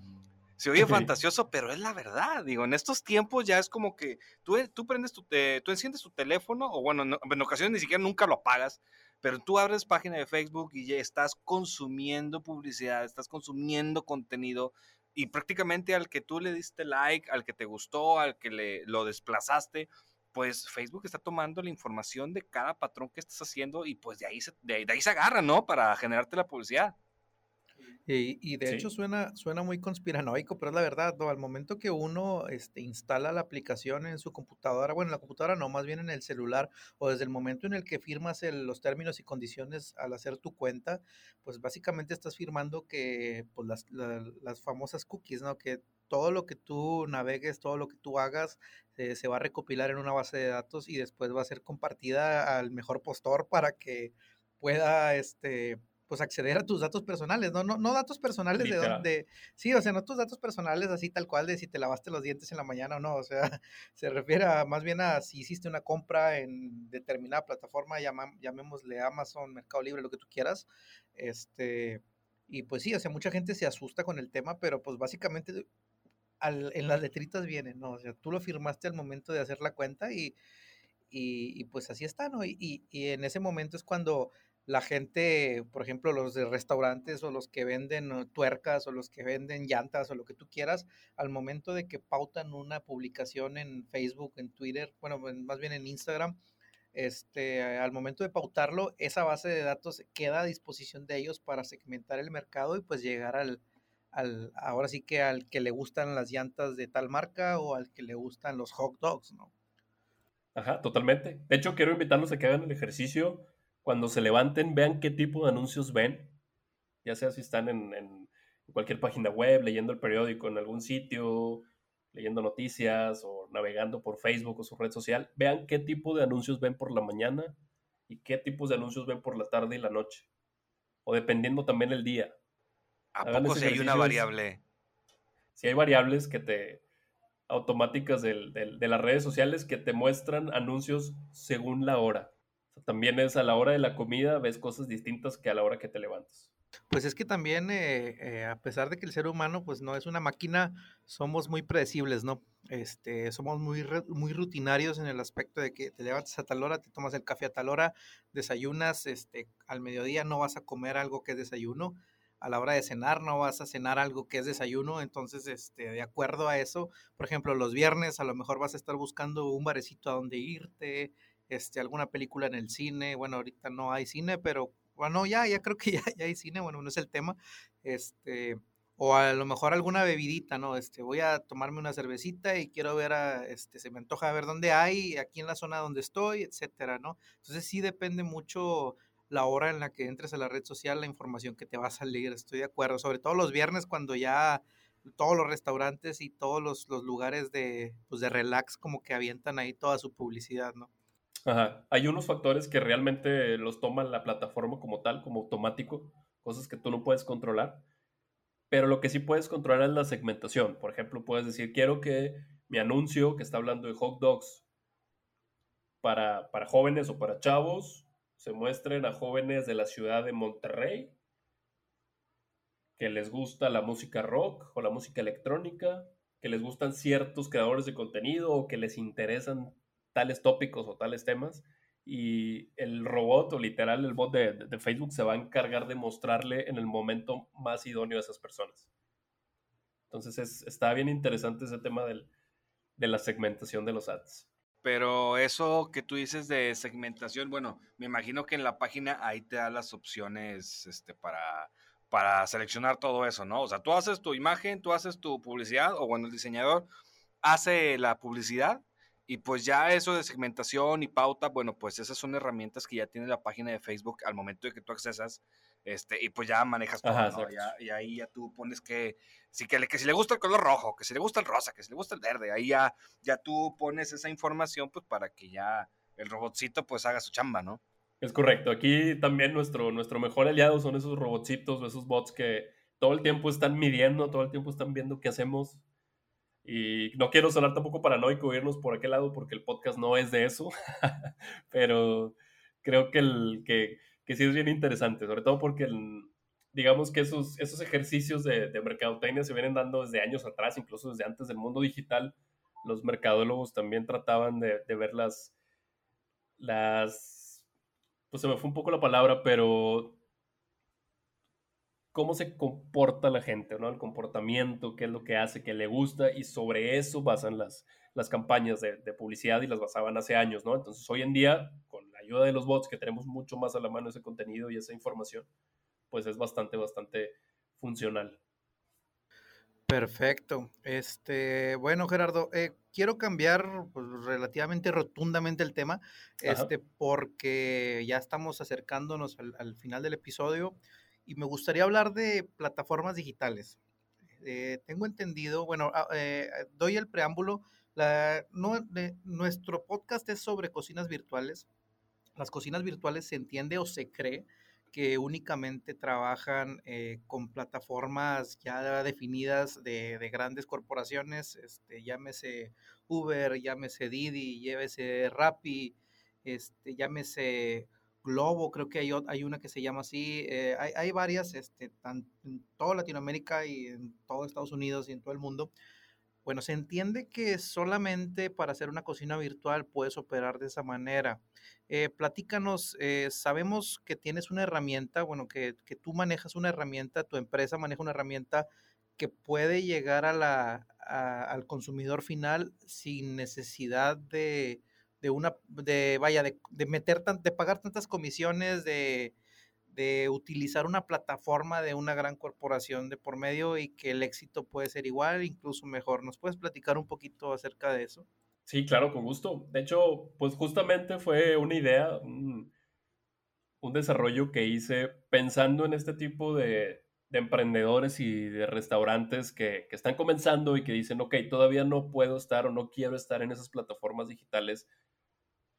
Se oye fantasioso, pero es la verdad. Digo, en estos tiempos ya es como que tú, tú prendes tu, tú enciendes tu teléfono, o bueno, en ocasiones ni siquiera nunca lo apagas, pero tú abres página de Facebook y ya estás consumiendo publicidad, estás consumiendo contenido y prácticamente al que tú le diste like, al que te gustó, al que le, lo desplazaste, pues Facebook está tomando la información de cada patrón que estás haciendo y pues de ahí se, de ahí se agarra, ¿no? Para generarte la publicidad. Y, de hecho suena, suena muy conspiranoico, pero es la verdad, ¿no? Al momento que uno este, instala la aplicación en su computadora, bueno, en la computadora no, más bien en el celular, o desde el momento en el que firmas los términos y condiciones al hacer tu cuenta, pues básicamente estás firmando que pues, las, las famosas cookies, ¿no? Que todo lo que tú navegues, todo lo que tú hagas, eh, se va a recopilar en una base de datos y después va a ser compartida al mejor postor para que pueda, este, pues acceder a tus datos personales, no, no, no datos personales de donde, sí, o sea, no tus datos personales así tal cual de si te lavaste los dientes en la mañana o no, o sea, <laughs> se refiere más bien a si hiciste una compra en determinada plataforma, llamémosle Amazon, Mercado Libre, lo que tú quieras, este, y pues sí, o sea, mucha gente se asusta con el tema, pero pues básicamente en las letritas viene, ¿no? O sea, tú lo firmaste al momento de hacer la cuenta y, y, pues así está, ¿no? y en ese momento es cuando la gente, por ejemplo, los de restaurantes o los que venden tuercas o los que venden llantas o lo que tú quieras, al momento de que pautan una publicación en Facebook, en Twitter, bueno, más bien en Instagram, este, al momento de pautarlo, esa base de datos queda a disposición de ellos para segmentar el mercado y pues llegar al, al ahora sí que al que le gustan las llantas de tal marca o al que le gustan los hot dogs, ¿no? Ajá, totalmente. De hecho, quiero invitarlos a que hagan el ejercicio cuando se levanten, vean qué tipo de anuncios ven, ya sea si están en, cualquier página web, leyendo el periódico en algún sitio, leyendo noticias o navegando por Facebook o su red social, vean qué tipo de anuncios ven por la mañana y qué tipos de anuncios ven por la tarde y la noche. O dependiendo también el día. ¿A poco si hay una variable? Si hay variables que te automáticas de las redes sociales que te muestran anuncios según la hora también es a la hora de la comida, ves cosas distintas que a la hora que te levantas. Pues es que también, eh, eh, a pesar de que el ser humano, pues no es una máquina, somos muy predecibles, ¿no? Este, somos muy, muy rutinarios en el aspecto de que te levantas a tal hora, te tomas el café a tal hora, desayunas, este, al mediodía no vas a comer algo que es desayuno, a la hora de cenar no vas a cenar algo que es desayuno, entonces, este, de acuerdo a eso, por ejemplo, los viernes a lo mejor vas a estar buscando un barecito a donde irte, este, alguna película en el cine, bueno, ahorita no hay cine, pero bueno, ya, ya creo que <laughs> ya, ya hay cine, bueno, no es el tema, este, o a lo mejor alguna bebidita, ¿no? Este, voy a tomarme una cervecita y quiero ver a, este, se me antoja ver dónde hay, aquí en la zona donde estoy, etcétera, ¿no? Entonces sí depende mucho la hora en la que entres a la red social, la información que te va a salir, estoy de acuerdo, sobre todo los viernes cuando ya todos los restaurantes y todos los, los lugares de, pues de relax como que avientan ahí toda su publicidad, ¿no? Ajá. Hay unos factores que realmente los toma la plataforma como tal, como automático, cosas que tú no puedes controlar. Pero lo que sí puedes controlar es la segmentación. Por ejemplo, puedes decir, quiero que mi anuncio que está hablando de hot dogs para, para jóvenes o para chavos se muestren a jóvenes de la ciudad de Monterrey que les gusta la música rock o la música electrónica, que les gustan ciertos creadores de contenido o que les interesan tales tópicos o tales temas. Y el robot o literal el bot de, Facebook se va a encargar de mostrarle en el momento más idóneo a esas personas. Entonces está bien interesante ese tema de la segmentación de los ads. Pero eso que tú dices de segmentación, bueno, me imagino que en la página ahí te da las opciones este, para, para seleccionar todo eso, ¿no? O sea, tú haces tu imagen, tú haces tu publicidad, o bueno, el diseñador hace la publicidad y pues ya eso de segmentación y pauta, bueno, pues esas son herramientas que ya tiene la página de Facebook al momento de que tú accesas, este, y pues ya manejas todo, ¿no? y ahí ya tú pones que si, que, que si le gusta el color rojo, que si le gusta el rosa, que si le gusta el verde, ahí ya, ya tú pones esa información pues para que ya el robotcito pues haga su chamba, ¿no? Es correcto. Aquí también nuestro, nuestro mejor aliado son esos robotcitos o esos bots que todo el tiempo están midiendo, todo el tiempo están viendo qué hacemos, y no quiero sonar tampoco paranoico irnos por aquel lado porque el podcast no es de eso, <laughs> pero creo que, el, que, que, sí es bien interesante, sobre todo porque digamos que esos, esos ejercicios de, de mercadotecnia se vienen dando desde años atrás, incluso desde antes del mundo digital. Los mercadólogos también trataban de, de ver las, las, pues se me fue un poco la palabra, pero cómo se comporta la gente, ¿no? El comportamiento, qué es lo que hace, qué le gusta, y sobre eso basan las, las campañas de, publicidad y las basaban hace años, ¿no? Entonces, hoy en día, con la ayuda de los bots, que tenemos mucho más a la mano ese contenido y esa información, pues es bastante, bastante funcional. Perfecto. Este, bueno, Gerardo, eh, quiero cambiar pues, relativamente rotundamente el tema, este, porque ya estamos acercándonos al, al final del episodio y me gustaría hablar de plataformas digitales. Eh, tengo entendido, bueno, ah, eh, doy el preámbulo. La, nuestro podcast es sobre cocinas virtuales. Las cocinas virtuales se entiende o se cree que únicamente trabajan eh, con plataformas ya definidas de, de, grandes corporaciones, este, llámese Uber, llámese Didi, llámese Rappi, este, llámese Globo, creo que hay, una que se llama así, eh, hay, varias este, en toda Latinoamérica y en todo Estados Unidos y en todo el mundo. Bueno, se entiende que solamente para hacer una cocina virtual puedes operar de esa manera. Eh, platícanos, eh, sabemos que tienes una herramienta, bueno, que, tú manejas una herramienta, tu empresa maneja una herramienta que puede llegar al consumidor final sin necesidad de, de una, de, vaya, de, de meter, de pagar tantas comisiones, de, de utilizar una plataforma de una gran corporación de por medio y que el éxito puede ser igual, incluso mejor. ¿Nos puedes platicar un poquito acerca de eso? Sí, claro, con gusto. De hecho, pues justamente fue una idea, un, desarrollo que hice pensando en este tipo de, de emprendedores y de restaurantes que, que, están comenzando y que dicen, ok, todavía no puedo estar o no quiero estar en esas plataformas digitales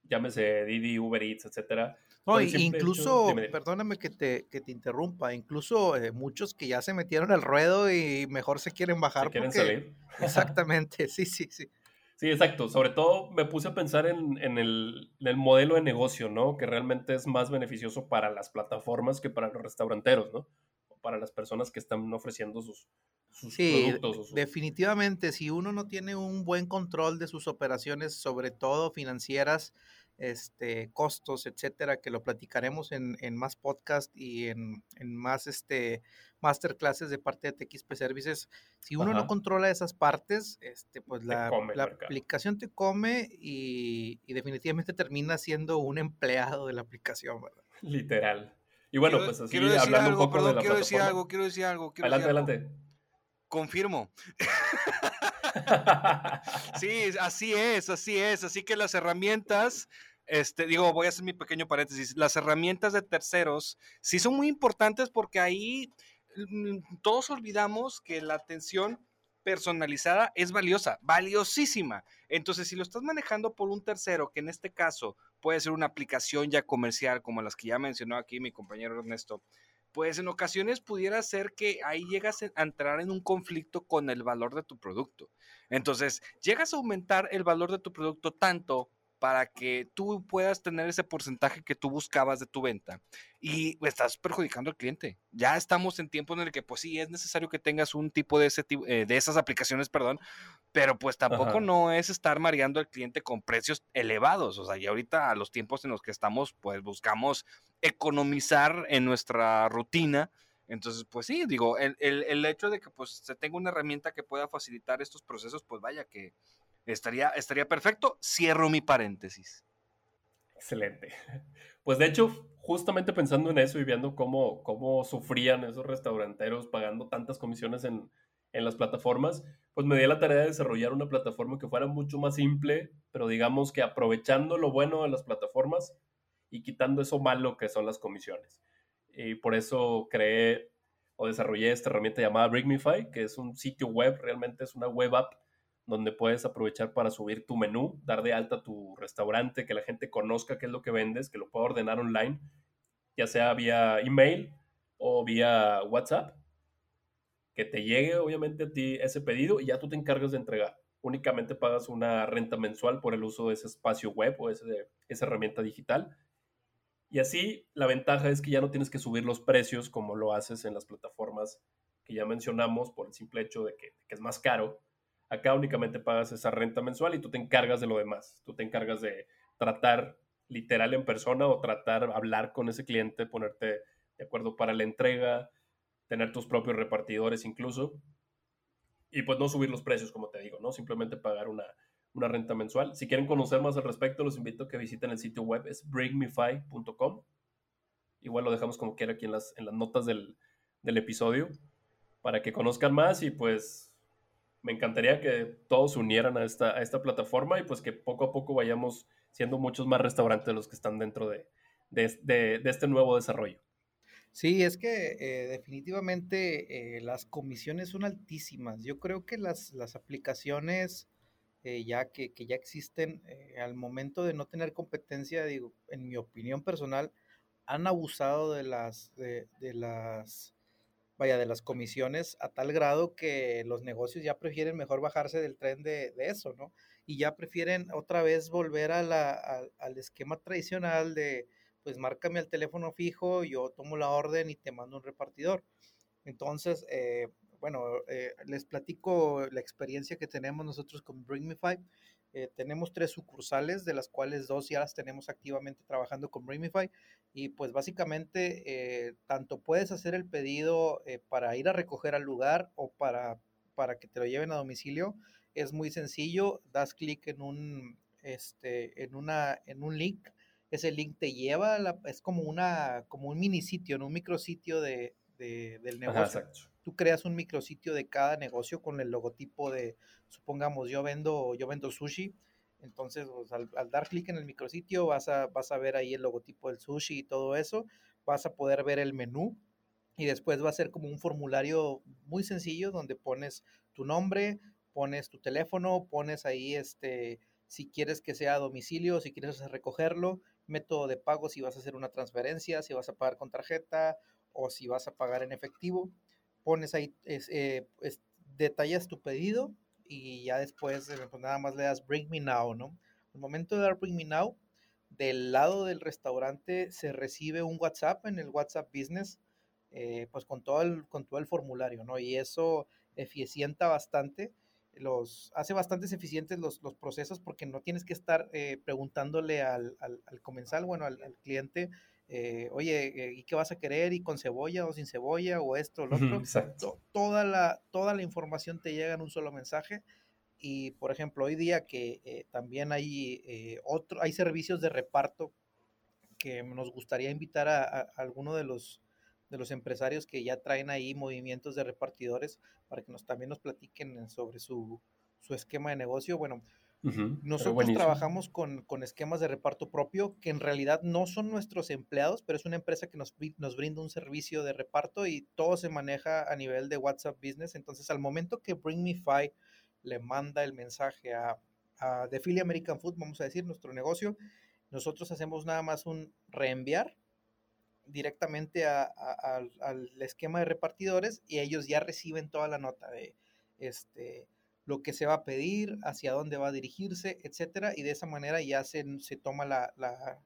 llámese Didi, Uber Eats, etcétera. No, incluso, perdóname que te, que te interrumpa, incluso eh, muchos que ya se metieron al ruedo y mejor se quieren bajar. Se quieren salir. <laughs> Exactamente, sí, sí, sí. Sí, exacto. Sobre todo me puse a pensar en, en, el, en, el, modelo de negocio, ¿no? Que realmente es más beneficioso para las plataformas que para los restauranteros, ¿no? Para las personas que están ofreciendo sus, sus sí, productos. Definitivamente, si uno no tiene un buen control de sus operaciones, sobre todo financieras, este, costos, etcétera, que lo platicaremos en, en más podcast y en, en, más este, masterclasses de parte de TXP Services. Si uno no controla esas partes, este, pues la, la aplicación te come y, y, definitivamente termina siendo un empleado de la aplicación, ¿verdad? <laughs> Literal. Y bueno, pues así hablando algo, un poco perdón, de la quiero decir algo, quiero decir algo. Quiero adelante, decir algo. adelante. Confirmo. sí, así es, así es. Así que las herramientas, este, digo, voy a hacer mi pequeño paréntesis. Las herramientas de terceros sí son muy importantes porque ahí mm, todos olvidamos que la atención personalizada es valiosa, valiosísima. Entonces, si lo estás manejando por un tercero, que en este caso puede ser una aplicación ya comercial, como las que ya mencionó aquí mi compañero Ernesto, pues en ocasiones pudiera ser que ahí llegas a entrar en un conflicto con el valor de tu producto. Entonces, llegas a aumentar el valor de tu producto tanto para que tú puedas tener ese porcentaje que tú buscabas de tu venta y estás perjudicando al cliente. Ya estamos en tiempo en el que pues sí es necesario que tengas un tipo de ese eh, de esas aplicaciones, perdón, pero pues tampoco no es estar mareando al cliente con precios elevados, o sea, y ahorita a los tiempos en los que estamos pues buscamos economizar en nuestra rutina. Entonces, pues sí, digo, el, el hecho de que pues se tenga una herramienta que pueda facilitar estos procesos, pues vaya que, Estaría, estaría perfecto. Cierro mi paréntesis. Excelente. <laughs> Pues de hecho, justamente pensando en eso y viendo cómo, cómo sufrían esos restauranteros pagando tantas comisiones en, en las plataformas, pues me di la tarea de desarrollar una plataforma que fuera mucho más simple, pero digamos que aprovechando lo bueno de las plataformas y quitando eso malo que son las comisiones. Y por eso creé o desarrollé esta herramienta llamada Bringmify, que es un sitio web, realmente es una web app donde puedes aprovechar para subir tu menú, dar de alta tu restaurante, que la gente conozca qué es lo que vendes, que lo pueda ordenar online, ya sea vía email o vía WhatsApp, que te llegue obviamente a ti ese pedido y ya tú te encargas de entregar. Únicamente pagas una renta mensual por el uso de ese espacio web o ese, esa herramienta digital. Y así la ventaja es que ya no tienes que subir los precios como lo haces en las plataformas que ya mencionamos por el simple hecho de que, de que es más caro Acá únicamente pagas esa renta mensual y tú te encargas de lo demás. Tú te encargas de tratar literal en persona o tratar, hablar con ese cliente, ponerte de acuerdo para la entrega, tener tus propios repartidores incluso. Y pues no subir los precios, como te digo, ¿no? Simplemente pagar una, una renta mensual. Si quieren conocer más al respecto, los invito a que visiten el sitio web, es bringmefy.com. Igual lo dejamos como quiera aquí en las, en las notas del, del episodio para que conozcan más y pues me encantaría que todos se unieran a esta, a esta plataforma y pues que poco a poco vayamos siendo muchos más restaurantes los que están dentro de, de, este nuevo desarrollo. Sí, es que eh, definitivamente eh, las comisiones son altísimas. Yo creo que las, las aplicaciones eh, ya que, que, ya existen al momento de no tener competencia, digo, en mi opinión personal, han abusado de las, de, de las vaya, de las comisiones a tal grado que los negocios ya prefieren mejor bajarse del tren de, eso, ¿no? Y ya prefieren otra vez volver a la, al esquema tradicional de, pues márcame al teléfono fijo, yo tomo la orden y te mando un repartidor. Entonces, eh, bueno, eh, les platico la experiencia que tenemos nosotros con Bringmify. Eh, tenemos tres sucursales, de las cuales dos ya las tenemos activamente trabajando con Bringmify. Y pues básicamente, eh, tanto puedes hacer el pedido eh, para ir a recoger al lugar o para, para que te lo lleven a domicilio. Es muy sencillo, das clic en un, este, en, una, en un link. Ese link te lleva, la, es como, una, como un mini sitio, en un micrositio de, de, del negocio. Tú creas un micrositio de cada negocio con el logotipo de, supongamos, yo vendo, yo vendo sushi, entonces pues, al, dar clic en el micrositio vas a, vas a ver ahí el logotipo del sushi y todo eso, vas a poder ver el menú y después va a ser como un formulario muy sencillo donde pones tu nombre, pones tu teléfono, pones ahí este si quieres que sea a domicilio, si quieres recogerlo, método de pago, si vas a hacer una transferencia, si vas a pagar con tarjeta o si vas a pagar en efectivo pones ahí, eh, detallas tu pedido y ya después eh, pues nada más le das Bring Me Now, ¿no? Al momento de dar Bring Me Now, del lado del restaurante se recibe un WhatsApp en el WhatsApp Business, eh, pues con todo, el, con todo el formulario, ¿no? Y eso eficienta bastante, los, hace bastante eficientes los, los procesos porque no tienes que estar preguntándole al, al, comensal, bueno, al, al cliente, eh, oye, eh, ¿y qué vas a querer? ¿Y con cebolla o sin cebolla? ¿O esto o lo otro? Toda la, toda la información te llega en un solo mensaje. Y, por ejemplo, hoy día que eh, también hay, otro, hay servicios de reparto que nos gustaría invitar a, a, alguno de los, de los empresarios que ya traen ahí movimientos de repartidores para que nos, también nos platiquen sobre su, su esquema de negocio. Bueno, nosotros trabajamos con, esquemas de reparto propio que en realidad no son nuestros empleados, pero es una empresa que nos, nos, brinda un servicio de reparto y todo se maneja a nivel de WhatsApp Business. Entonces, al momento que Bring Me Fi le manda el mensaje a, a The Philly American Food, vamos a decir, nuestro negocio, nosotros hacemos nada más un reenviar directamente al esquema de repartidores y ellos ya reciben toda la nota de este lo que se va a pedir, hacia dónde va a dirigirse, etcétera, y de esa manera ya se, se toma la, la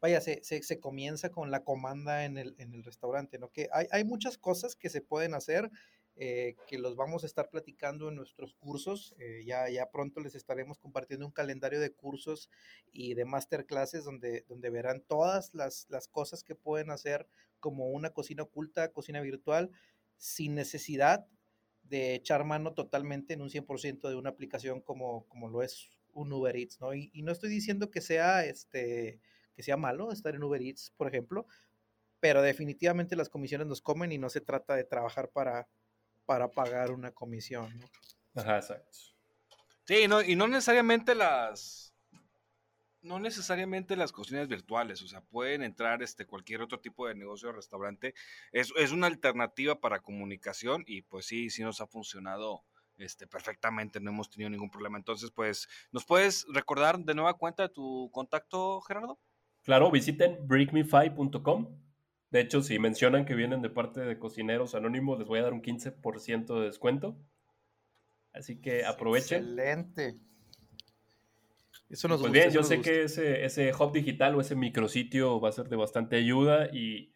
vaya, se, se, comienza con la comanda en el, en el restaurante, ¿no? Que hay, hay, muchas cosas que se pueden hacer, eh, que los vamos a estar platicando en nuestros cursos, eh, ya, ya pronto les estaremos compartiendo un calendario de cursos y de masterclasses donde, donde verán todas las, las cosas que pueden hacer como una cocina oculta, cocina virtual, sin necesidad de echar mano totalmente en un 100% de una aplicación como, como lo es un Uber Eats, ¿no? Y, y, no estoy diciendo que sea, este, que sea malo estar en Uber Eats, por ejemplo, pero definitivamente las comisiones nos comen y no se trata de trabajar para, para pagar una comisión. Ajá, exacto. Sí, no, y no necesariamente las, no necesariamente las cocinas virtuales, o sea, pueden entrar este, cualquier otro tipo de negocio o restaurante. Es, es, una alternativa para comunicación y pues sí, sí nos ha funcionado este, perfectamente, no hemos tenido ningún problema. Entonces, pues, ¿nos puedes recordar de nueva cuenta tu contacto, Gerardo? Claro, visiten breakmefy.com. De hecho, si mencionan que vienen de parte de Cocineros Anónimos, les voy a dar un 15% de descuento. Así que aprovechen. Excelente. Eso nos pues gusta, bien, yo sé gusta. que ese, ese hub digital o ese micrositio va a ser de bastante ayuda y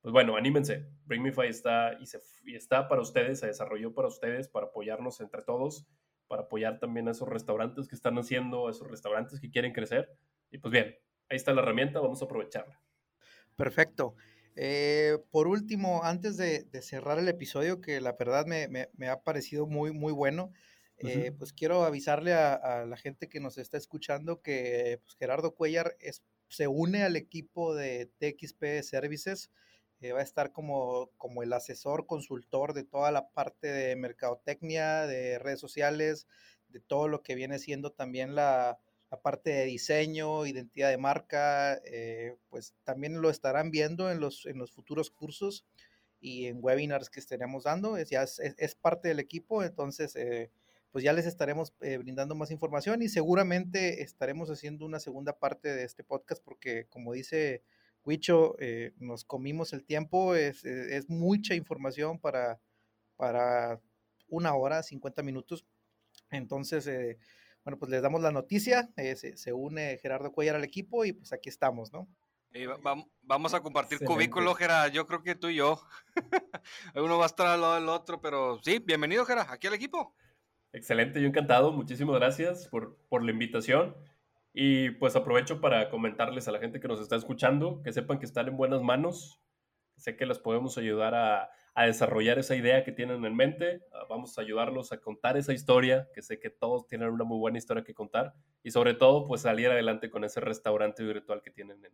pues bueno, anímense. BringMeFi está y, se, y está para ustedes, se desarrolló para ustedes, para apoyarnos entre todos, para apoyar también a esos restaurantes que están haciendo, a esos restaurantes que quieren crecer. Y pues bien, ahí está la herramienta, vamos a aprovecharla. Perfecto. Eh, por último, antes de, de, cerrar el episodio, que la verdad me, me, me ha parecido muy, muy bueno, eh, pues quiero avisarle a, a, la gente que nos está escuchando que pues, Gerardo Cuellar es, se une al equipo de TXP Services. Eh, va a estar como, como el asesor consultor de toda la parte de mercadotecnia, de redes sociales, de todo lo que viene siendo también la, la parte de diseño, identidad de marca, eh, pues también lo estarán viendo en los, en los futuros cursos y en webinars que estaremos dando. Es, ya es, es parte del equipo, entonces eh, pues ya les estaremos eh, brindando más información y seguramente estaremos haciendo una segunda parte de este podcast porque como dice Huicho, eh, nos comimos el tiempo, es, es, mucha información para, para una hora, 50 minutos. Entonces, eh, bueno, pues les damos la noticia, eh, se, se, une Gerardo Cuellar al equipo y pues aquí estamos, ¿no? vamos a compartir Excelente. cubículo, Gerard. Yo creo que tú y yo. <laughs> Uno va a estar al lado del otro, pero sí, bienvenido, Gerard, aquí al equipo. Excelente, yo encantado. Muchísimas gracias por, por la invitación. Y pues aprovecho para comentarles a la gente que nos está escuchando que sepan que están en buenas manos. Sé que les podemos ayudar a, a desarrollar esa idea que tienen en mente. Ah, vamos a ayudarlos a contar esa historia, que sé que todos tienen una muy buena historia que contar. Y sobre todo, pues salir adelante con ese restaurante virtual que tienen en,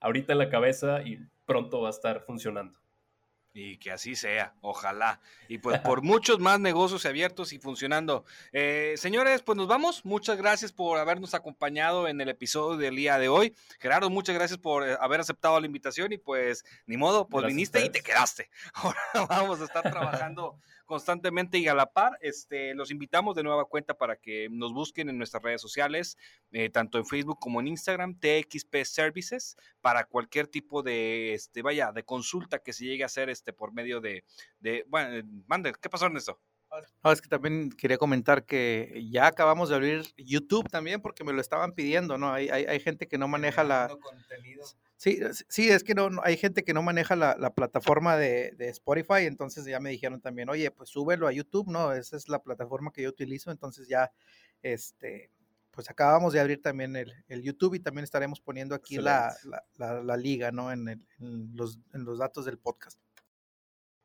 ahorita en la cabeza y pronto va a estar funcionando. Y que así sea, ojalá. Y pues <laughs> por muchos más negocios abiertos y funcionando. Eh, señores, pues nos vamos. Muchas gracias por habernos acompañado en el episodio del día de hoy. Gerardo, muchas gracias por eh, haber aceptado la invitación y pues ni modo, pues gracias viniste y te quedaste. <laughs> Ahora vamos a estar trabajando constantemente y a la par. Este, los invitamos de nueva cuenta para que nos busquen en nuestras redes sociales, eh, tanto en Facebook como en Instagram, TXP Services, para cualquier tipo de, este, vaya, de consulta que se llegue a hacer este, por medio de, de bueno, eh, mande, ¿qué pasó en esto? No, es que también quería comentar que ya acabamos de abrir YouTube también porque me lo estaban pidiendo, ¿no? Hay, hay, hay gente que no maneja la... Contenido. Sí, sí, es que no, no hay gente que no maneja la, la plataforma de, de, Spotify, entonces ya me dijeron también, oye, pues súbelo a YouTube, ¿no? Esa es la plataforma que yo utilizo, entonces ya, este, pues acabamos de abrir también el, el YouTube y también estaremos poniendo aquí la, la, la, liga, ¿no? En, el, en, los, en los datos del podcast.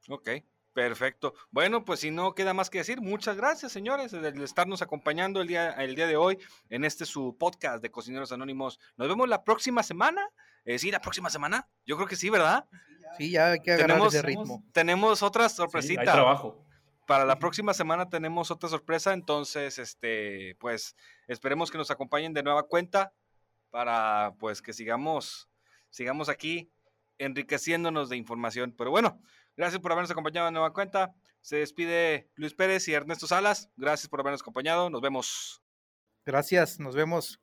Ok, Perfecto. Bueno, pues si no queda más que decir, muchas gracias, señores, de estarnos acompañando el día, el día de hoy en este su podcast de Cocineros Anónimos. Nos vemos la próxima semana. Eh, sí, la próxima semana. Yo creo que sí, ¿verdad? Sí, ya hay que agarrar tenemos, ese ritmo. Tenemos otra sorpresita. Sí, hay trabajo. Para la próxima semana tenemos otra sorpresa, entonces, este, pues, esperemos que nos acompañen de nueva cuenta para, pues, que sigamos, sigamos aquí enriqueciéndonos de información. Pero bueno, Gracias por habernos acompañado de nueva cuenta. Se despide Luis Pérez y Ernesto Salas. Gracias por habernos acompañado. Nos vemos. Gracias, nos vemos.